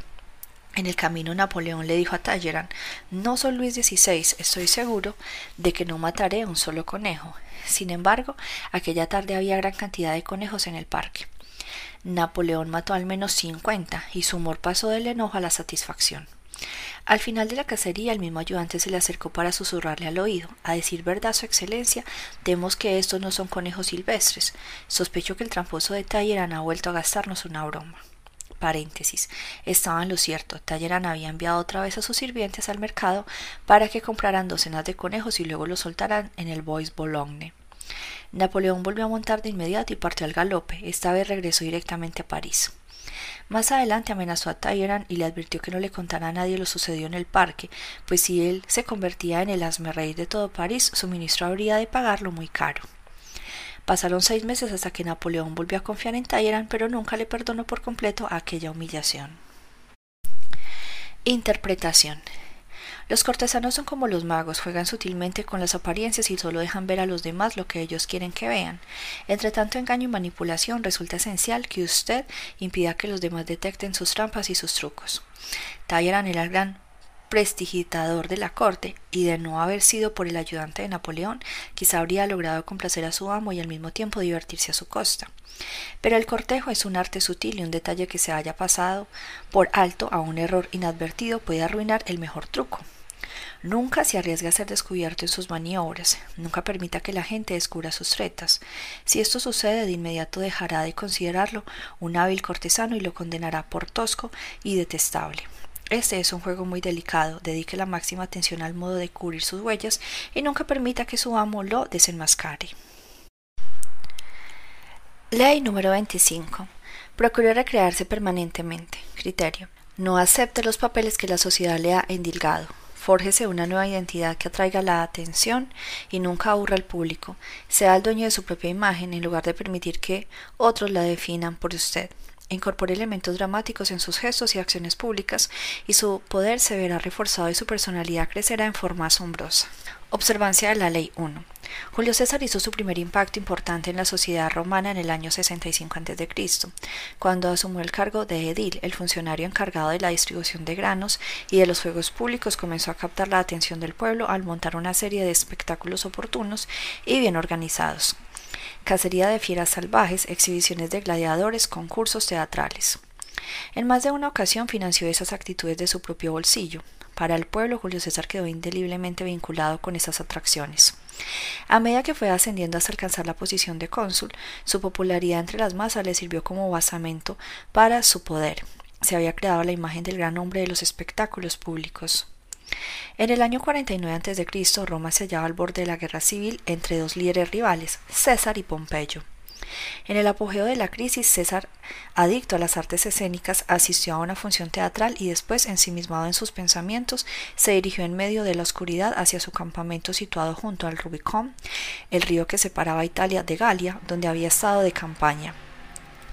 En el camino Napoleón le dijo a Talleyrand No soy Luis XVI, estoy seguro de que no mataré un solo conejo. Sin embargo, aquella tarde había gran cantidad de conejos en el parque. Napoleón mató al menos cincuenta y su humor pasó del enojo a la satisfacción. Al final de la cacería el mismo ayudante se le acercó para susurrarle al oído. A decir verdad, Su Excelencia, temos que estos no son conejos silvestres. Sospecho que el tramposo de Talleyrand ha vuelto a gastarnos una broma. Paréntesis. Estaba en lo cierto. Talleyrand había enviado otra vez a sus sirvientes al mercado para que compraran docenas de conejos y luego los soltaran en el Bois Boulogne. Napoleón volvió a montar de inmediato y partió al galope. Esta vez regresó directamente a París. Más adelante amenazó a Talleyrand y le advirtió que no le contara a nadie lo sucedido en el parque, pues si él se convertía en el asmerrey de todo París, su ministro habría de pagarlo muy caro. Pasaron seis meses hasta que Napoleón volvió a confiar en Talleyrand, pero nunca le perdonó por completo aquella humillación. Interpretación. Los cortesanos son como los magos, juegan sutilmente con las apariencias y solo dejan ver a los demás lo que ellos quieren que vean. Entre tanto engaño y manipulación resulta esencial que usted impida que los demás detecten sus trampas y sus trucos. Talleyrand era el gran prestigitador de la corte, y de no haber sido por el ayudante de Napoleón, quizá habría logrado complacer a su amo y al mismo tiempo divertirse a su costa. Pero el cortejo es un arte sutil y un detalle que se haya pasado por alto a un error inadvertido puede arruinar el mejor truco. Nunca se arriesgue a ser descubierto en sus maniobras, nunca permita que la gente descubra sus tretas. Si esto sucede, de inmediato dejará de considerarlo un hábil cortesano y lo condenará por tosco y detestable. Este es un juego muy delicado, dedique la máxima atención al modo de cubrir sus huellas y nunca permita que su amo lo desenmascare. Ley número 25. Procure recrearse permanentemente. Criterio. No acepte los papeles que la sociedad le ha endilgado. Fórjese una nueva identidad que atraiga la atención y nunca aburra al público. Sea el dueño de su propia imagen en lugar de permitir que otros la definan por usted. Incorpore elementos dramáticos en sus gestos y acciones públicas y su poder se verá reforzado y su personalidad crecerá en forma asombrosa. Observancia de la Ley 1. Julio César hizo su primer impacto importante en la sociedad romana en el año 65 a.C., cuando asumió el cargo de edil, el funcionario encargado de la distribución de granos y de los juegos públicos comenzó a captar la atención del pueblo al montar una serie de espectáculos oportunos y bien organizados. Cacería de fieras salvajes, exhibiciones de gladiadores, concursos teatrales. En más de una ocasión financió esas actitudes de su propio bolsillo. Para el pueblo, Julio César quedó indeliblemente vinculado con esas atracciones. A medida que fue ascendiendo hasta alcanzar la posición de cónsul, su popularidad entre las masas le sirvió como basamento para su poder. Se había creado la imagen del gran hombre de los espectáculos públicos. En el año 49 a.C., Roma se hallaba al borde de la guerra civil entre dos líderes rivales, César y Pompeyo. En el apogeo de la crisis, César, adicto a las artes escénicas, asistió a una función teatral y después, ensimismado en sus pensamientos, se dirigió en medio de la oscuridad hacia su campamento situado junto al Rubicón, el río que separaba Italia de Galia, donde había estado de campaña.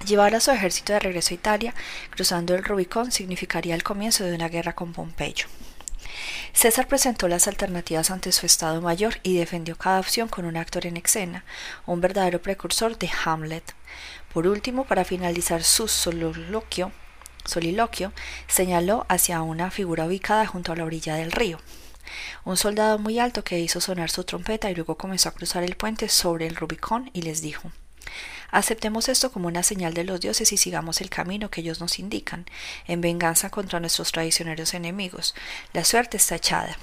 Llevar a su ejército de regreso a Italia, cruzando el Rubicón, significaría el comienzo de una guerra con Pompeyo. César presentó las alternativas ante su Estado Mayor y defendió cada opción con un actor en escena, un verdadero precursor de Hamlet. Por último, para finalizar su soliloquio, soliloquio, señaló hacia una figura ubicada junto a la orilla del río. Un soldado muy alto que hizo sonar su trompeta y luego comenzó a cruzar el puente sobre el Rubicón y les dijo Aceptemos esto como una señal de los dioses y sigamos el camino que ellos nos indican, en venganza contra nuestros traicioneros enemigos. La suerte está echada.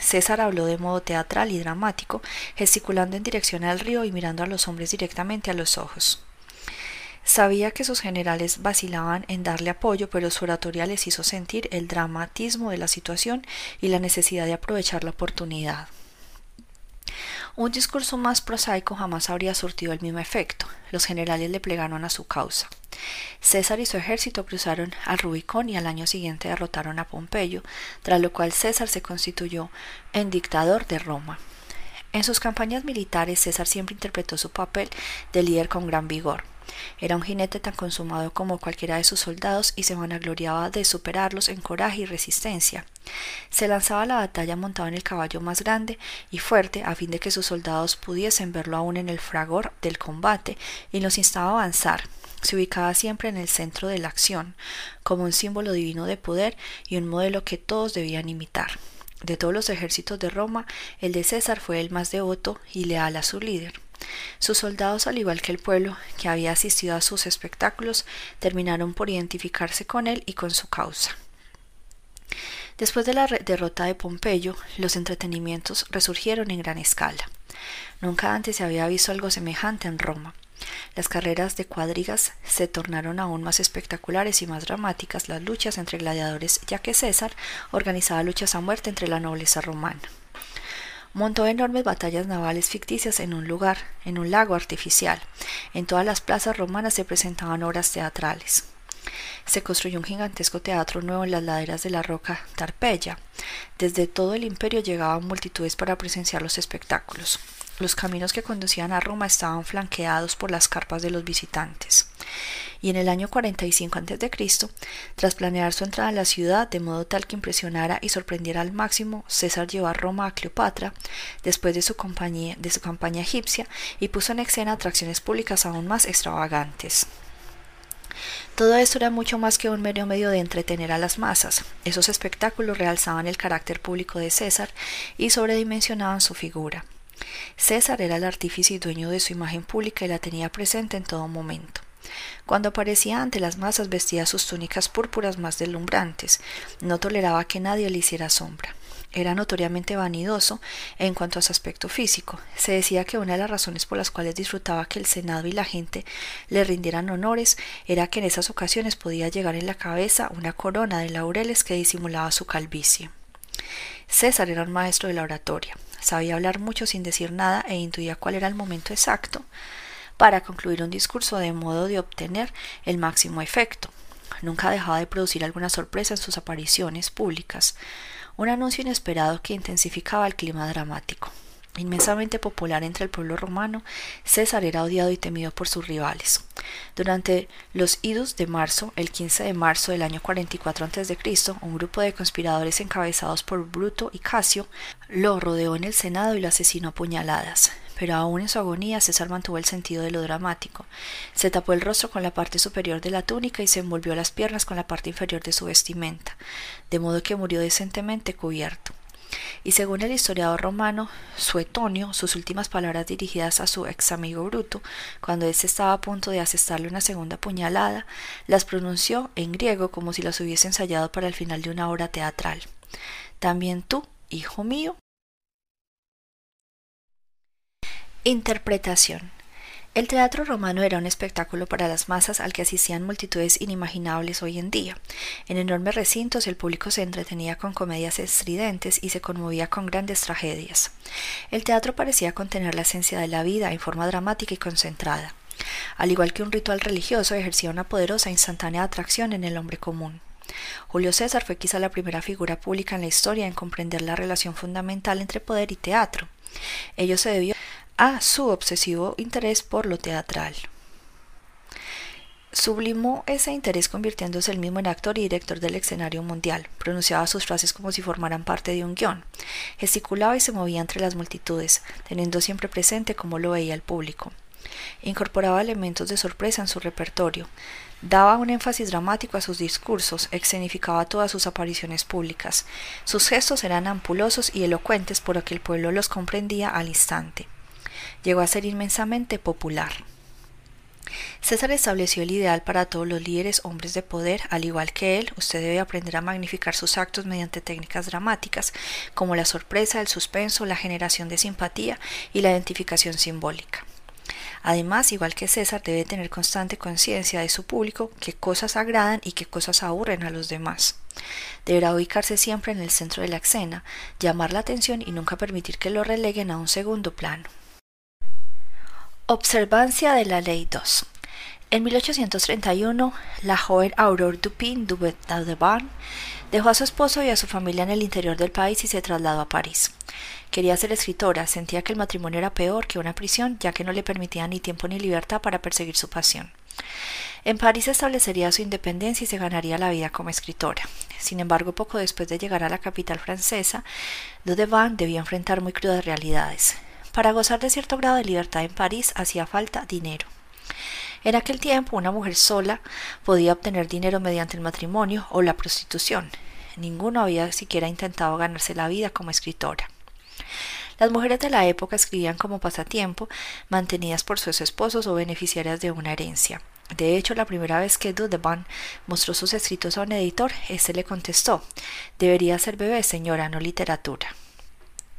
César habló de modo teatral y dramático, gesticulando en dirección al río y mirando a los hombres directamente a los ojos. Sabía que sus generales vacilaban en darle apoyo, pero su oratoria les hizo sentir el dramatismo de la situación y la necesidad de aprovechar la oportunidad. Un discurso más prosaico jamás habría surtido el mismo efecto. Los generales le plegaron a su causa. César y su ejército cruzaron al Rubicón y al año siguiente derrotaron a Pompeyo, tras lo cual César se constituyó en dictador de Roma. En sus campañas militares César siempre interpretó su papel de líder con gran vigor. Era un jinete tan consumado como cualquiera de sus soldados y se vanagloriaba de superarlos en coraje y resistencia. Se lanzaba a la batalla montado en el caballo más grande y fuerte a fin de que sus soldados pudiesen verlo aún en el fragor del combate y los instaba a avanzar. Se ubicaba siempre en el centro de la acción, como un símbolo divino de poder y un modelo que todos debían imitar. De todos los ejércitos de Roma, el de César fue el más devoto y leal a su líder. Sus soldados, al igual que el pueblo que había asistido a sus espectáculos, terminaron por identificarse con él y con su causa. Después de la derrota de Pompeyo, los entretenimientos resurgieron en gran escala. Nunca antes se había visto algo semejante en Roma. Las carreras de cuadrigas se tornaron aún más espectaculares y más dramáticas las luchas entre gladiadores, ya que César organizaba luchas a muerte entre la nobleza romana montó enormes batallas navales ficticias en un lugar, en un lago artificial. En todas las plazas romanas se presentaban obras teatrales. Se construyó un gigantesco teatro nuevo en las laderas de la roca Tarpeya. Desde todo el imperio llegaban multitudes para presenciar los espectáculos. Los caminos que conducían a Roma estaban flanqueados por las carpas de los visitantes y en el año 45 a.C., tras planear su entrada a la ciudad de modo tal que impresionara y sorprendiera al máximo, César llevó a Roma a Cleopatra después de su, de su campaña egipcia y puso en escena atracciones públicas aún más extravagantes. Todo esto era mucho más que un mero medio de entretener a las masas. Esos espectáculos realzaban el carácter público de César y sobredimensionaban su figura. César era el artífice y dueño de su imagen pública y la tenía presente en todo momento. Cuando aparecía ante las masas vestía sus túnicas púrpuras más deslumbrantes. No toleraba que nadie le hiciera sombra. Era notoriamente vanidoso en cuanto a su aspecto físico. Se decía que una de las razones por las cuales disfrutaba que el Senado y la gente le rindieran honores era que en esas ocasiones podía llegar en la cabeza una corona de laureles que disimulaba su calvicie. César era un maestro de la oratoria. Sabía hablar mucho sin decir nada e intuía cuál era el momento exacto para concluir un discurso de modo de obtener el máximo efecto. Nunca dejaba de producir alguna sorpresa en sus apariciones públicas, un anuncio inesperado que intensificaba el clima dramático. Inmensamente popular entre el pueblo romano, César era odiado y temido por sus rivales. Durante los idus de marzo, el 15 de marzo del año 44 a.C., un grupo de conspiradores encabezados por Bruto y Casio lo rodeó en el Senado y lo asesinó a puñaladas pero aún en su agonía César mantuvo el sentido de lo dramático. Se tapó el rostro con la parte superior de la túnica y se envolvió las piernas con la parte inferior de su vestimenta, de modo que murió decentemente cubierto. Y según el historiador romano Suetonio, sus últimas palabras dirigidas a su ex amigo Bruto, cuando éste estaba a punto de asestarle una segunda puñalada, las pronunció en griego como si las hubiese ensayado para el final de una obra teatral. También tú, hijo mío, Interpretación. El teatro romano era un espectáculo para las masas al que asistían multitudes inimaginables hoy en día. En enormes recintos el público se entretenía con comedias estridentes y se conmovía con grandes tragedias. El teatro parecía contener la esencia de la vida en forma dramática y concentrada. Al igual que un ritual religioso, ejercía una poderosa e instantánea atracción en el hombre común. Julio César fue quizá la primera figura pública en la historia en comprender la relación fundamental entre poder y teatro. Ello se debió a su obsesivo interés por lo teatral. Sublimó ese interés convirtiéndose él mismo en actor y director del escenario mundial. Pronunciaba sus frases como si formaran parte de un guion. Gesticulaba y se movía entre las multitudes, teniendo siempre presente cómo lo veía el público. Incorporaba elementos de sorpresa en su repertorio. Daba un énfasis dramático a sus discursos, escenificaba todas sus apariciones públicas. Sus gestos eran ampulosos y elocuentes por lo que el pueblo los comprendía al instante. Llegó a ser inmensamente popular. César estableció el ideal para todos los líderes hombres de poder, al igual que él, usted debe aprender a magnificar sus actos mediante técnicas dramáticas, como la sorpresa, el suspenso, la generación de simpatía y la identificación simbólica. Además, igual que César, debe tener constante conciencia de su público, qué cosas agradan y qué cosas aburren a los demás. Deberá ubicarse siempre en el centro de la escena, llamar la atención y nunca permitir que lo releguen a un segundo plano. Observancia de la Ley 2. En 1831, la joven Aurore Dupin d'Audevant dejó a su esposo y a su familia en el interior del país y se trasladó a París. Quería ser escritora, sentía que el matrimonio era peor que una prisión, ya que no le permitía ni tiempo ni libertad para perseguir su pasión. En París establecería su independencia y se ganaría la vida como escritora. Sin embargo, poco después de llegar a la capital francesa, Dudevant debía enfrentar muy crudas realidades. Para gozar de cierto grado de libertad en París hacía falta dinero. En aquel tiempo una mujer sola podía obtener dinero mediante el matrimonio o la prostitución. Ninguno había siquiera intentado ganarse la vida como escritora. Las mujeres de la época escribían como pasatiempo, mantenidas por sus esposos o beneficiarias de una herencia. De hecho, la primera vez que Dudevant mostró sus escritos a un editor, éste le contestó Debería ser bebé, señora, no literatura.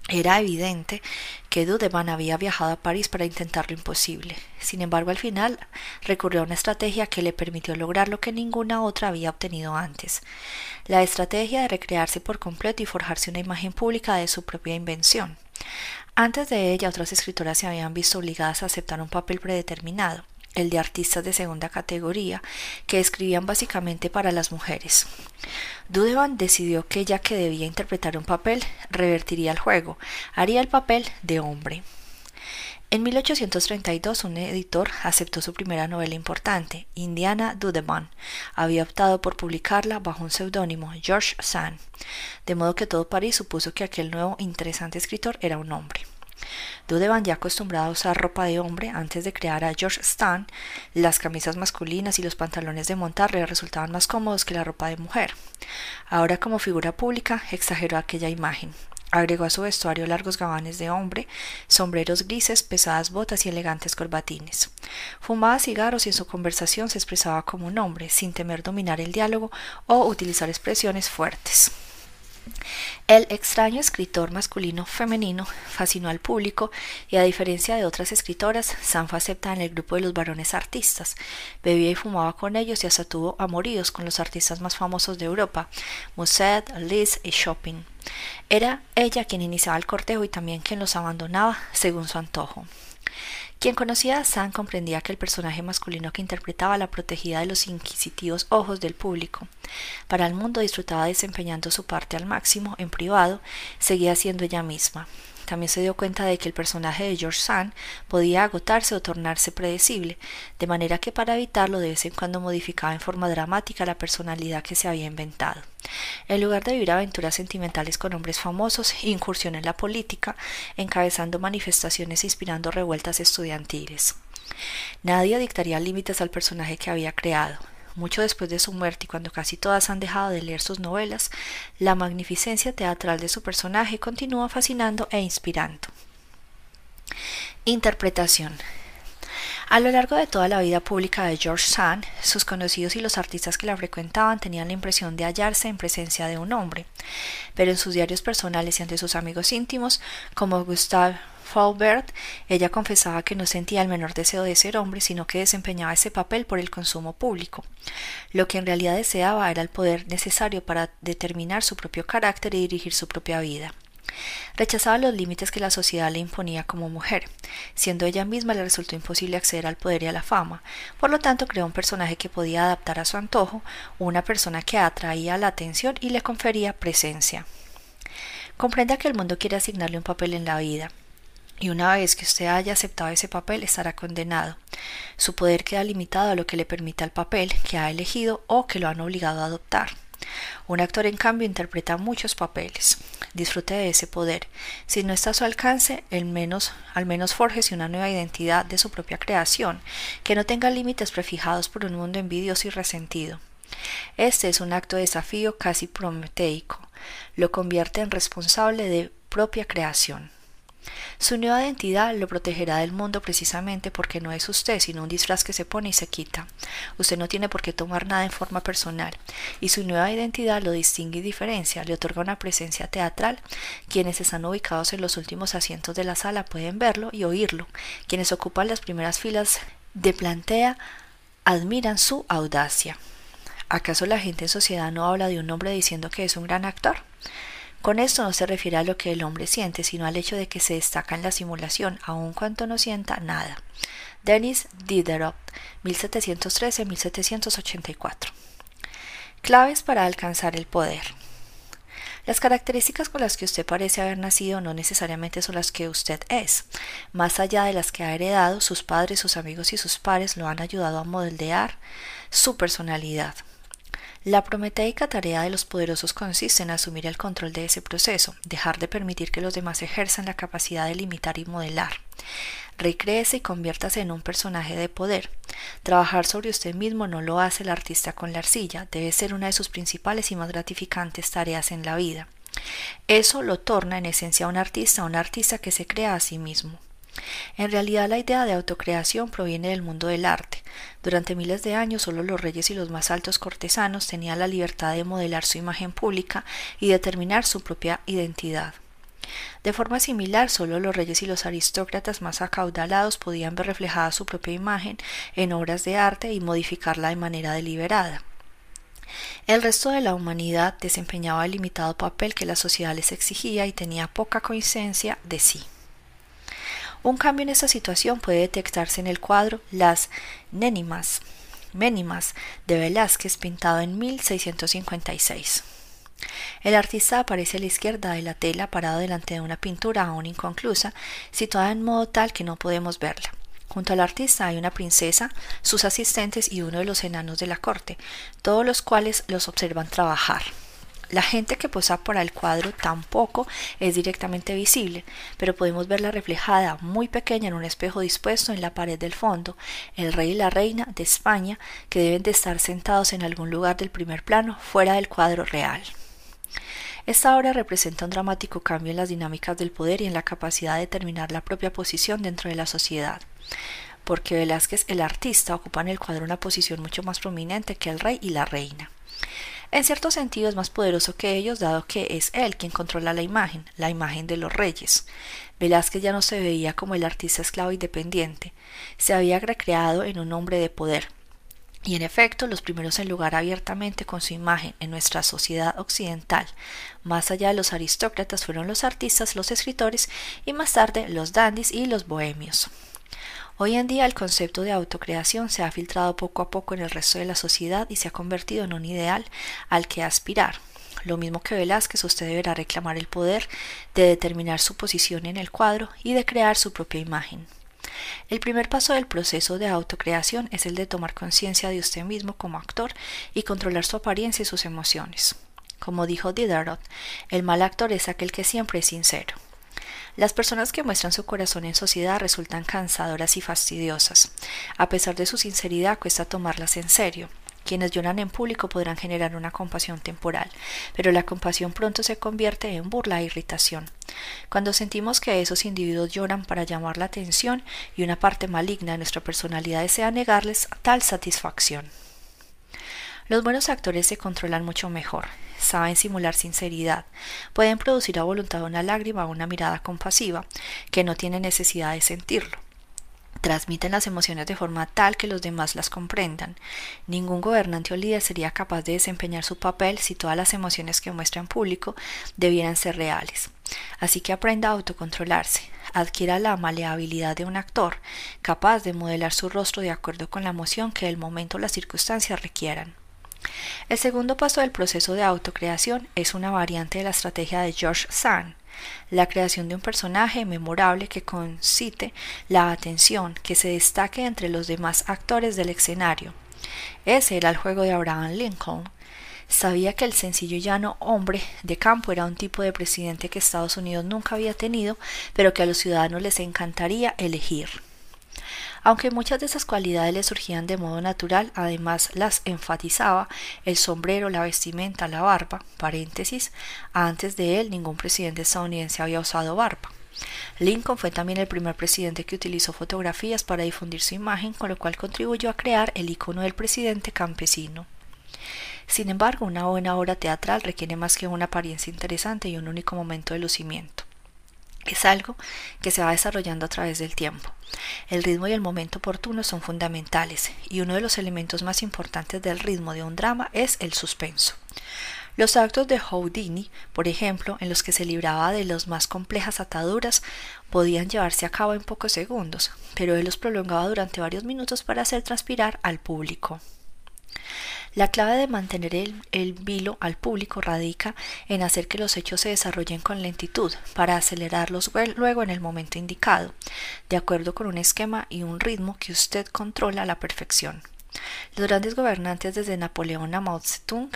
Era evidente que Dudeman había viajado a París para intentar lo imposible. Sin embargo, al final recurrió a una estrategia que le permitió lograr lo que ninguna otra había obtenido antes. La estrategia de recrearse por completo y forjarse una imagen pública de su propia invención. Antes de ella, otras escritoras se habían visto obligadas a aceptar un papel predeterminado el de artistas de segunda categoría, que escribían básicamente para las mujeres. Dudevan decidió que ya que debía interpretar un papel, revertiría el juego, haría el papel de hombre. En 1832 un editor aceptó su primera novela importante, Indiana Dudevan. Había optado por publicarla bajo un seudónimo, George Sand, de modo que todo París supuso que aquel nuevo interesante escritor era un hombre. Dudevan, ya acostumbrado a usar ropa de hombre antes de crear a George Stan, las camisas masculinas y los pantalones de montar le resultaban más cómodos que la ropa de mujer. Ahora como figura pública exageró aquella imagen. Agregó a su vestuario largos gabanes de hombre, sombreros grises, pesadas botas y elegantes corbatines. Fumaba cigarros y en su conversación se expresaba como un hombre, sin temer dominar el diálogo o utilizar expresiones fuertes. El extraño escritor masculino femenino fascinó al público y a diferencia de otras escritoras, Sanfa acepta en el grupo de los varones artistas. Bebía y fumaba con ellos y hasta tuvo amoríos con los artistas más famosos de Europa, Musset, Liszt y Chopin. Era ella quien iniciaba el cortejo y también quien los abandonaba según su antojo. Quien conocía a Sam comprendía que el personaje masculino que interpretaba la protegida de los inquisitivos ojos del público. Para el mundo disfrutaba desempeñando su parte al máximo en privado, seguía siendo ella misma. También se dio cuenta de que el personaje de George Sand podía agotarse o tornarse predecible, de manera que para evitarlo de vez en cuando modificaba en forma dramática la personalidad que se había inventado. En lugar de vivir aventuras sentimentales con hombres famosos, incursionó en la política, encabezando manifestaciones e inspirando revueltas estudiantiles. Nadie dictaría límites al personaje que había creado. Mucho después de su muerte y cuando casi todas han dejado de leer sus novelas, la magnificencia teatral de su personaje continúa fascinando e inspirando. Interpretación. A lo largo de toda la vida pública de George Sand, sus conocidos y los artistas que la frecuentaban tenían la impresión de hallarse en presencia de un hombre, pero en sus diarios personales y ante sus amigos íntimos, como Gustave Faubert, ella confesaba que no sentía el menor deseo de ser hombre, sino que desempeñaba ese papel por el consumo público. Lo que en realidad deseaba era el poder necesario para determinar su propio carácter y dirigir su propia vida. Rechazaba los límites que la sociedad le imponía como mujer. Siendo ella misma le resultó imposible acceder al poder y a la fama. Por lo tanto, creó un personaje que podía adaptar a su antojo, una persona que atraía la atención y le confería presencia. Comprenda que el mundo quiere asignarle un papel en la vida. Y una vez que usted haya aceptado ese papel, estará condenado. Su poder queda limitado a lo que le permita el papel que ha elegido o que lo han obligado a adoptar. Un actor, en cambio, interpreta muchos papeles. Disfrute de ese poder. Si no está a su alcance, al menos, al menos fórjese una nueva identidad de su propia creación, que no tenga límites prefijados por un mundo envidioso y resentido. Este es un acto de desafío casi prometeico. Lo convierte en responsable de propia creación. Su nueva identidad lo protegerá del mundo precisamente porque no es usted, sino un disfraz que se pone y se quita. Usted no tiene por qué tomar nada en forma personal, y su nueva identidad lo distingue y diferencia, le otorga una presencia teatral. Quienes están ubicados en los últimos asientos de la sala pueden verlo y oírlo. Quienes ocupan las primeras filas de plantea admiran su audacia. ¿Acaso la gente en sociedad no habla de un hombre diciendo que es un gran actor? Con esto no se refiere a lo que el hombre siente, sino al hecho de que se destaca en la simulación, aun cuando no sienta nada. Denis Diderot, 1713-1784. Claves para alcanzar el poder. Las características con las que usted parece haber nacido no necesariamente son las que usted es. Más allá de las que ha heredado, sus padres, sus amigos y sus pares lo han ayudado a moldear su personalidad. La prometeica tarea de los poderosos consiste en asumir el control de ese proceso, dejar de permitir que los demás ejerzan la capacidad de limitar y modelar. Recréese y conviértase en un personaje de poder. Trabajar sobre usted mismo no lo hace el artista con la arcilla, debe ser una de sus principales y más gratificantes tareas en la vida. Eso lo torna en esencia un artista, un artista que se crea a sí mismo. En realidad la idea de autocreación proviene del mundo del arte. Durante miles de años solo los reyes y los más altos cortesanos tenían la libertad de modelar su imagen pública y determinar su propia identidad. De forma similar, solo los reyes y los aristócratas más acaudalados podían ver reflejada su propia imagen en obras de arte y modificarla de manera deliberada. El resto de la humanidad desempeñaba el limitado papel que la sociedad les exigía y tenía poca coincidencia de sí. Un cambio en esta situación puede detectarse en el cuadro Las Nénimas, Ménimas de Velázquez pintado en 1656. El artista aparece a la izquierda de la tela parado delante de una pintura aún inconclusa, situada en modo tal que no podemos verla. Junto al artista hay una princesa, sus asistentes y uno de los enanos de la corte, todos los cuales los observan trabajar. La gente que posa para el cuadro tampoco es directamente visible, pero podemos verla reflejada muy pequeña en un espejo dispuesto en la pared del fondo, el rey y la reina de España que deben de estar sentados en algún lugar del primer plano fuera del cuadro real. Esta obra representa un dramático cambio en las dinámicas del poder y en la capacidad de determinar la propia posición dentro de la sociedad porque Velázquez, el artista, ocupa en el cuadro una posición mucho más prominente que el rey y la reina. En cierto sentido es más poderoso que ellos, dado que es él quien controla la imagen, la imagen de los reyes. Velázquez ya no se veía como el artista esclavo independiente, se había recreado en un hombre de poder. Y en efecto, los primeros en lugar abiertamente con su imagen en nuestra sociedad occidental, más allá de los aristócratas, fueron los artistas, los escritores y más tarde los dandis y los bohemios. Hoy en día el concepto de autocreación se ha filtrado poco a poco en el resto de la sociedad y se ha convertido en un ideal al que aspirar. Lo mismo que Velázquez, usted deberá reclamar el poder de determinar su posición en el cuadro y de crear su propia imagen. El primer paso del proceso de autocreación es el de tomar conciencia de usted mismo como actor y controlar su apariencia y sus emociones. Como dijo Diderot, el mal actor es aquel que siempre es sincero. Las personas que muestran su corazón en sociedad resultan cansadoras y fastidiosas. A pesar de su sinceridad, cuesta tomarlas en serio. Quienes lloran en público podrán generar una compasión temporal, pero la compasión pronto se convierte en burla e irritación. Cuando sentimos que esos individuos lloran para llamar la atención y una parte maligna de nuestra personalidad desea negarles tal satisfacción. Los buenos actores se controlan mucho mejor, saben simular sinceridad, pueden producir a voluntad una lágrima o una mirada compasiva, que no tiene necesidad de sentirlo. transmiten las emociones de forma tal que los demás las comprendan. Ningún gobernante o líder sería capaz de desempeñar su papel si todas las emociones que muestra en público debieran ser reales. Así que aprenda a autocontrolarse, adquiera la maleabilidad de un actor, capaz de modelar su rostro de acuerdo con la emoción que el momento o las circunstancias requieran. El segundo paso del proceso de autocreación es una variante de la estrategia de George Sand, la creación de un personaje memorable que concite la atención, que se destaque entre los demás actores del escenario. Ese era el juego de Abraham Lincoln. Sabía que el sencillo y llano hombre de campo era un tipo de presidente que Estados Unidos nunca había tenido, pero que a los ciudadanos les encantaría elegir. Aunque muchas de esas cualidades le surgían de modo natural, además las enfatizaba el sombrero, la vestimenta, la barba, paréntesis, antes de él ningún presidente estadounidense había usado barba. Lincoln fue también el primer presidente que utilizó fotografías para difundir su imagen, con lo cual contribuyó a crear el icono del presidente campesino. Sin embargo, una buena obra teatral requiere más que una apariencia interesante y un único momento de lucimiento. Es algo que se va desarrollando a través del tiempo. El ritmo y el momento oportuno son fundamentales, y uno de los elementos más importantes del ritmo de un drama es el suspenso. Los actos de Houdini, por ejemplo, en los que se libraba de las más complejas ataduras, podían llevarse a cabo en pocos segundos, pero él los prolongaba durante varios minutos para hacer transpirar al público. La clave de mantener el, vilo al público radica en hacer que los hechos se desarrollen con lentitud, para acelerarlos luego en el momento indicado, de acuerdo con un esquema y un ritmo que usted controla a la perfección. Los grandes gobernantes desde Napoleón a Mao Zedong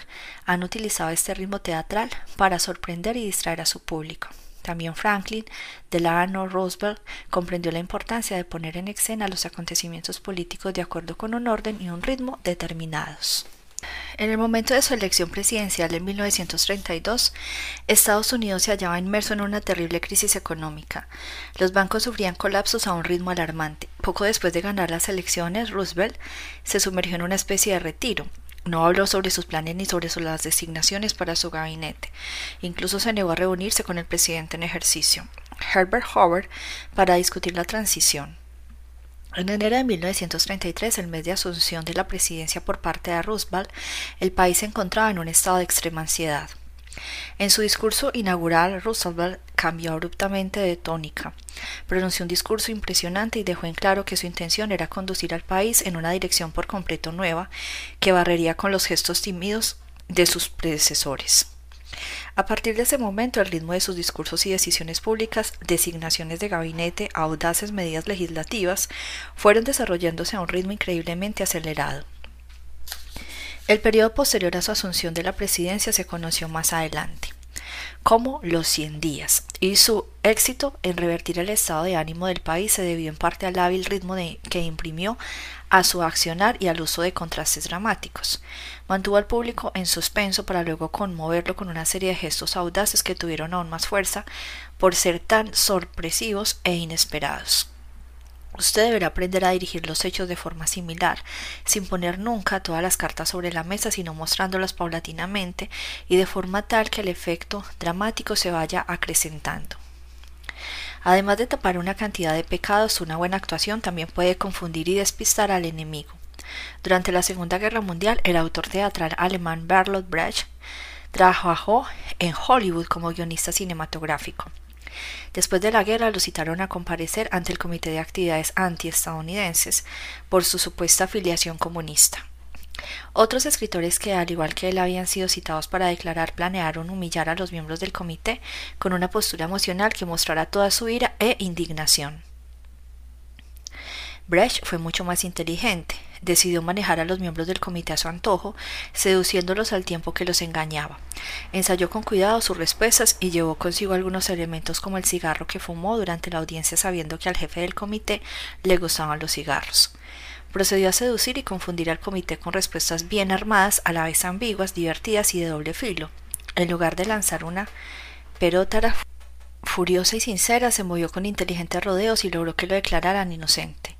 han utilizado este ritmo teatral para sorprender y distraer a su público. También Franklin Delano Roosevelt comprendió la importancia de poner en escena los acontecimientos políticos de acuerdo con un orden y un ritmo determinados. En el momento de su elección presidencial en 1932, Estados Unidos se hallaba inmerso en una terrible crisis económica. Los bancos sufrían colapsos a un ritmo alarmante. Poco después de ganar las elecciones, Roosevelt se sumergió en una especie de retiro. No habló sobre sus planes ni sobre las designaciones para su gabinete. Incluso se negó a reunirse con el presidente en ejercicio, Herbert Hoover, para discutir la transición. En enero de 1933, el mes de asunción de la presidencia por parte de Roosevelt, el país se encontraba en un estado de extrema ansiedad. En su discurso inaugural, Roosevelt cambió abruptamente de tónica. Pronunció un discurso impresionante y dejó en claro que su intención era conducir al país en una dirección por completo nueva, que barrería con los gestos tímidos de sus predecesores. A partir de ese momento, el ritmo de sus discursos y decisiones públicas, designaciones de gabinete, audaces medidas legislativas, fueron desarrollándose a un ritmo increíblemente acelerado. El periodo posterior a su asunción de la presidencia se conoció más adelante como los 100 días, y su éxito en revertir el estado de ánimo del país se debió en parte al hábil ritmo que imprimió a su accionar y al uso de contrastes dramáticos. Mantuvo al público en suspenso para luego conmoverlo con una serie de gestos audaces que tuvieron aún más fuerza por ser tan sorpresivos e inesperados. Usted deberá aprender a dirigir los hechos de forma similar, sin poner nunca todas las cartas sobre la mesa, sino mostrándolas paulatinamente y de forma tal que el efecto dramático se vaya acrecentando. Además de tapar una cantidad de pecados, una buena actuación también puede confundir y despistar al enemigo. Durante la Segunda Guerra Mundial, el autor teatral alemán Bertolt Brecht trabajó en Hollywood como guionista cinematográfico. Después de la guerra lo citaron a comparecer ante el Comité de Actividades Antiestadounidenses por su supuesta afiliación comunista. Otros escritores que, al igual que él, habían sido citados para declarar planearon humillar a los miembros del comité con una postura emocional que mostrara toda su ira e indignación. Brecht fue mucho más inteligente. Decidió manejar a los miembros del comité a su antojo, seduciéndolos al tiempo que los engañaba. Ensayó con cuidado sus respuestas y llevó consigo algunos elementos como el cigarro que fumó durante la audiencia sabiendo que al jefe del comité le gustaban los cigarros procedió a seducir y confundir al comité con respuestas bien armadas, a la vez ambiguas, divertidas y de doble filo. En lugar de lanzar una perótara furiosa y sincera, se movió con inteligentes rodeos y logró que lo declararan inocente.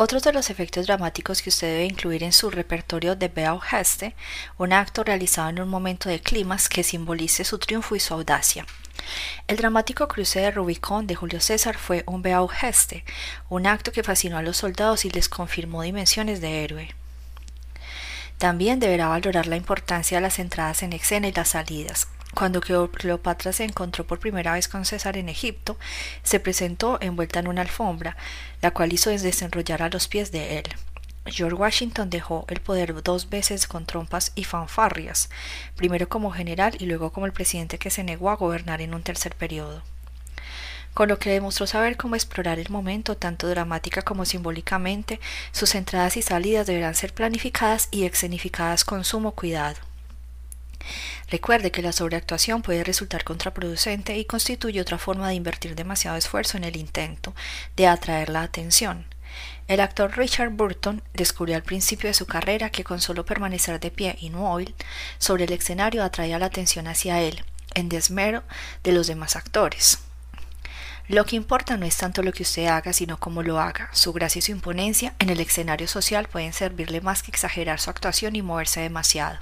Otros de los efectos dramáticos que usted debe incluir en su repertorio de Bell Heste, un acto realizado en un momento de climas que simbolice su triunfo y su audacia. El dramático cruce de Rubicón de Julio César fue un beau geste, un acto que fascinó a los soldados y les confirmó dimensiones de héroe. También deberá valorar la importancia de las entradas en escena y las salidas. Cuando Cleopatra se encontró por primera vez con César en Egipto, se presentó envuelta en una alfombra, la cual hizo desenrollar a los pies de él. George Washington dejó el poder dos veces con trompas y fanfarrias, primero como general y luego como el presidente que se negó a gobernar en un tercer periodo. Con lo que demostró saber cómo explorar el momento, tanto dramática como simbólicamente, sus entradas y salidas deberán ser planificadas y escenificadas con sumo cuidado. Recuerde que la sobreactuación puede resultar contraproducente y constituye otra forma de invertir demasiado esfuerzo en el intento de atraer la atención. El actor Richard Burton descubrió al principio de su carrera que con solo permanecer de pie inmóvil sobre el escenario atraía la atención hacia él, en desmero de los demás actores. Lo que importa no es tanto lo que usted haga, sino cómo lo haga. Su gracia y su imponencia en el escenario social pueden servirle más que exagerar su actuación y moverse demasiado.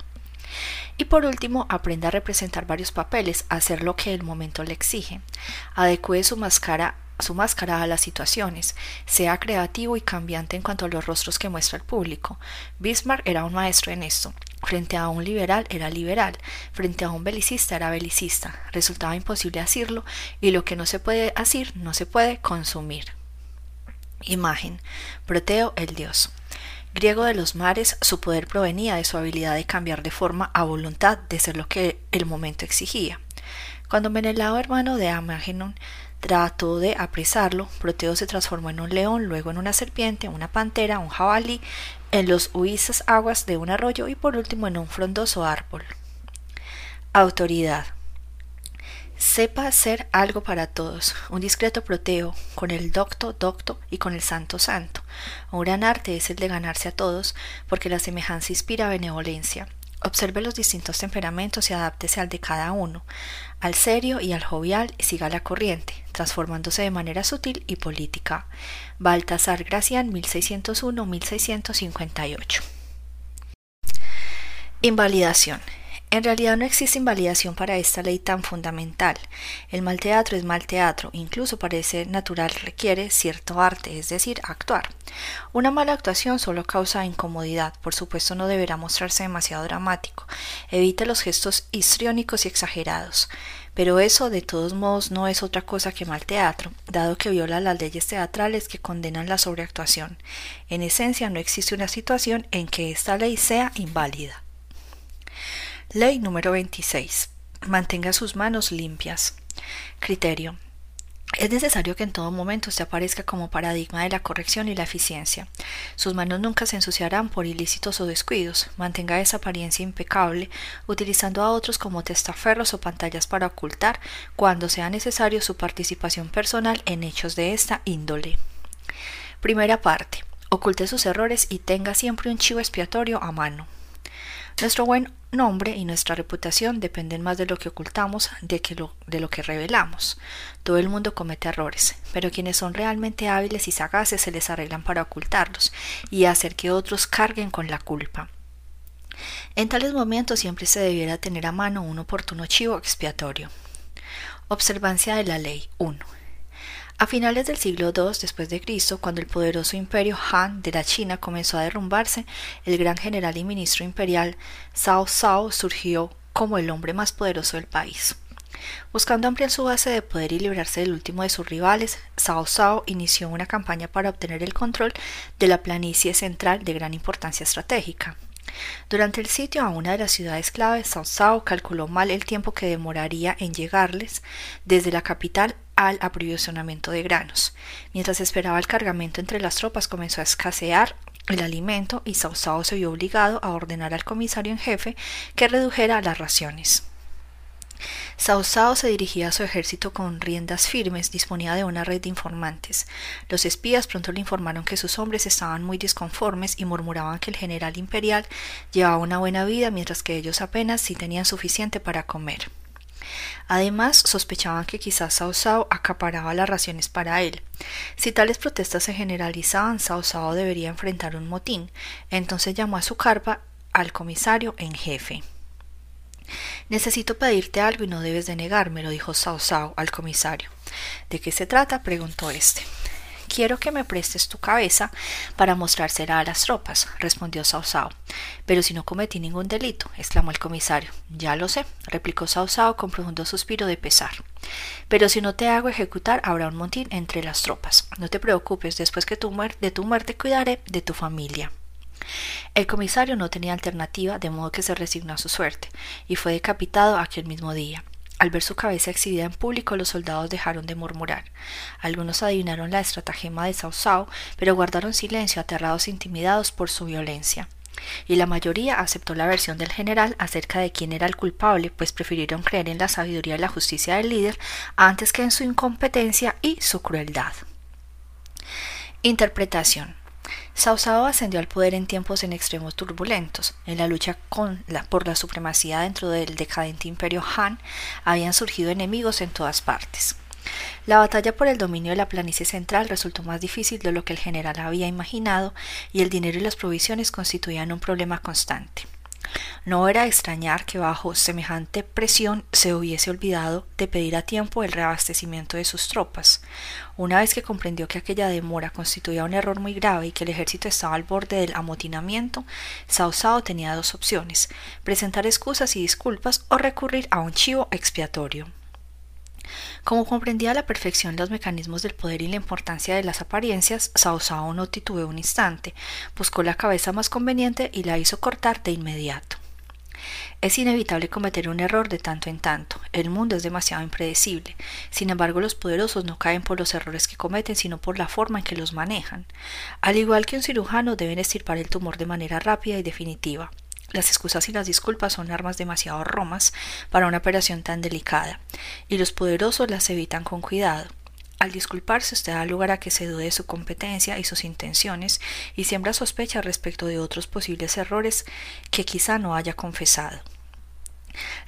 Y por último, aprenda a representar varios papeles, a hacer lo que el momento le exige. Adecue su máscara su máscara a las situaciones, sea creativo y cambiante en cuanto a los rostros que muestra el público. Bismarck era un maestro en esto. Frente a un liberal era liberal, frente a un belicista era belicista. Resultaba imposible decirlo y lo que no se puede decir no se puede consumir. Imagen. Proteo el dios. Griego de los mares, su poder provenía de su habilidad de cambiar de forma a voluntad de ser lo que el momento exigía. Cuando Menelao, hermano de Amagenon, trató de apresarlo, Proteo se transformó en un león, luego en una serpiente, una pantera, un jabalí, en los huizas aguas de un arroyo y por último en un frondoso árbol. Autoridad. Sepa ser algo para todos, un discreto proteo, con el docto docto y con el santo santo. Un gran arte es el de ganarse a todos, porque la semejanza inspira benevolencia. Observe los distintos temperamentos y adáptese al de cada uno, al serio y al jovial y siga la corriente, transformándose de manera sutil y política. Baltasar Gracián 1601-1658 Invalidación en realidad no existe invalidación para esta ley tan fundamental. El mal teatro es mal teatro, incluso parece natural requiere cierto arte, es decir, actuar. Una mala actuación solo causa incomodidad, por supuesto no deberá mostrarse demasiado dramático. Evite los gestos histriónicos y exagerados. Pero eso de todos modos no es otra cosa que mal teatro, dado que viola las leyes teatrales que condenan la sobreactuación. En esencia no existe una situación en que esta ley sea inválida. Ley número 26. Mantenga sus manos limpias. Criterio. Es necesario que en todo momento se aparezca como paradigma de la corrección y la eficiencia. Sus manos nunca se ensuciarán por ilícitos o descuidos. Mantenga esa apariencia impecable, utilizando a otros como testaferros o pantallas para ocultar, cuando sea necesario, su participación personal en hechos de esta índole. Primera parte. Oculte sus errores y tenga siempre un chivo expiatorio a mano. Nuestro buen nombre y nuestra reputación dependen más de lo que ocultamos de, que lo, de lo que revelamos. Todo el mundo comete errores, pero quienes son realmente hábiles y sagaces se les arreglan para ocultarlos y hacer que otros carguen con la culpa. En tales momentos siempre se debiera tener a mano un oportuno chivo expiatorio. Observancia de la ley 1. A finales del siglo II después de Cristo, cuando el poderoso imperio Han de la China comenzó a derrumbarse, el gran general y ministro imperial Cao Cao surgió como el hombre más poderoso del país. Buscando ampliar su base de poder y librarse del último de sus rivales, Cao Cao inició una campaña para obtener el control de la planicie central de gran importancia estratégica. Durante el sitio a una de las ciudades clave, Cao Cao calculó mal el tiempo que demoraría en llegarles desde la capital al aprovisionamiento de granos. Mientras esperaba el cargamento entre las tropas comenzó a escasear el alimento y Sao se vio obligado a ordenar al comisario en jefe que redujera las raciones. Sao se dirigía a su ejército con riendas firmes, disponía de una red de informantes. Los espías pronto le informaron que sus hombres estaban muy disconformes y murmuraban que el general imperial llevaba una buena vida mientras que ellos apenas sí tenían suficiente para comer. Además, sospechaban que quizás Sao Sao acaparaba las raciones para él. Si tales protestas se generalizaban, Sao Sao debería enfrentar un motín. Entonces llamó a su carpa al comisario en jefe. Necesito pedirte algo y no debes de negármelo, dijo Sao Sao al comisario. ¿De qué se trata? preguntó éste. Quiero que me prestes tu cabeza para mostrársela a las tropas, respondió Sao Sao. Pero si no cometí ningún delito, exclamó el comisario. Ya lo sé, replicó Sao Sao con profundo suspiro de pesar. Pero si no te hago ejecutar, habrá un montín entre las tropas. No te preocupes, después que de tu muerte cuidaré de tu familia. El comisario no tenía alternativa, de modo que se resignó a su suerte, y fue decapitado aquel mismo día. Al ver su cabeza exhibida en público, los soldados dejaron de murmurar. Algunos adivinaron la estratagema de Sao Sao, pero guardaron silencio, aterrados e intimidados por su violencia. Y la mayoría aceptó la versión del general acerca de quién era el culpable, pues prefirieron creer en la sabiduría y la justicia del líder antes que en su incompetencia y su crueldad. Interpretación. Sao Sao ascendió al poder en tiempos en extremos turbulentos. En la lucha por la supremacía dentro del decadente imperio Han, habían surgido enemigos en todas partes. La batalla por el dominio de la planicie central resultó más difícil de lo que el general había imaginado y el dinero y las provisiones constituían un problema constante. No era extrañar que bajo semejante presión se hubiese olvidado de pedir a tiempo el reabastecimiento de sus tropas. Una vez que comprendió que aquella demora constituía un error muy grave y que el ejército estaba al borde del amotinamiento, Sao Sao tenía dos opciones presentar excusas y disculpas o recurrir a un chivo expiatorio. Como comprendía a la perfección los mecanismos del poder y la importancia de las apariencias, Sao Sao no titubeó un instante, buscó la cabeza más conveniente y la hizo cortar de inmediato. Es inevitable cometer un error de tanto en tanto. El mundo es demasiado impredecible. Sin embargo, los poderosos no caen por los errores que cometen, sino por la forma en que los manejan. Al igual que un cirujano, deben estirpar el tumor de manera rápida y definitiva. Las excusas y las disculpas son armas demasiado romas para una operación tan delicada, y los poderosos las evitan con cuidado. Al disculparse usted da lugar a que se dude de su competencia y sus intenciones y siembra sospecha respecto de otros posibles errores que quizá no haya confesado.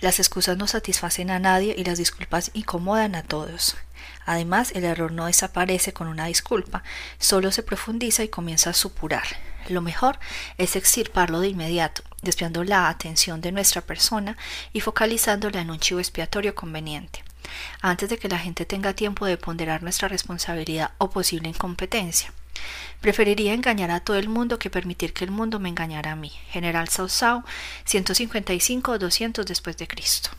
Las excusas no satisfacen a nadie y las disculpas incomodan a todos. Además, el error no desaparece con una disculpa, solo se profundiza y comienza a supurar. Lo mejor es extirparlo de inmediato, desviando la atención de nuestra persona y focalizándola en un chivo expiatorio conveniente, antes de que la gente tenga tiempo de ponderar nuestra responsabilidad o posible incompetencia. Preferiría engañar a todo el mundo que permitir que el mundo me engañara a mí. General Sao, 155-200 después de Cristo.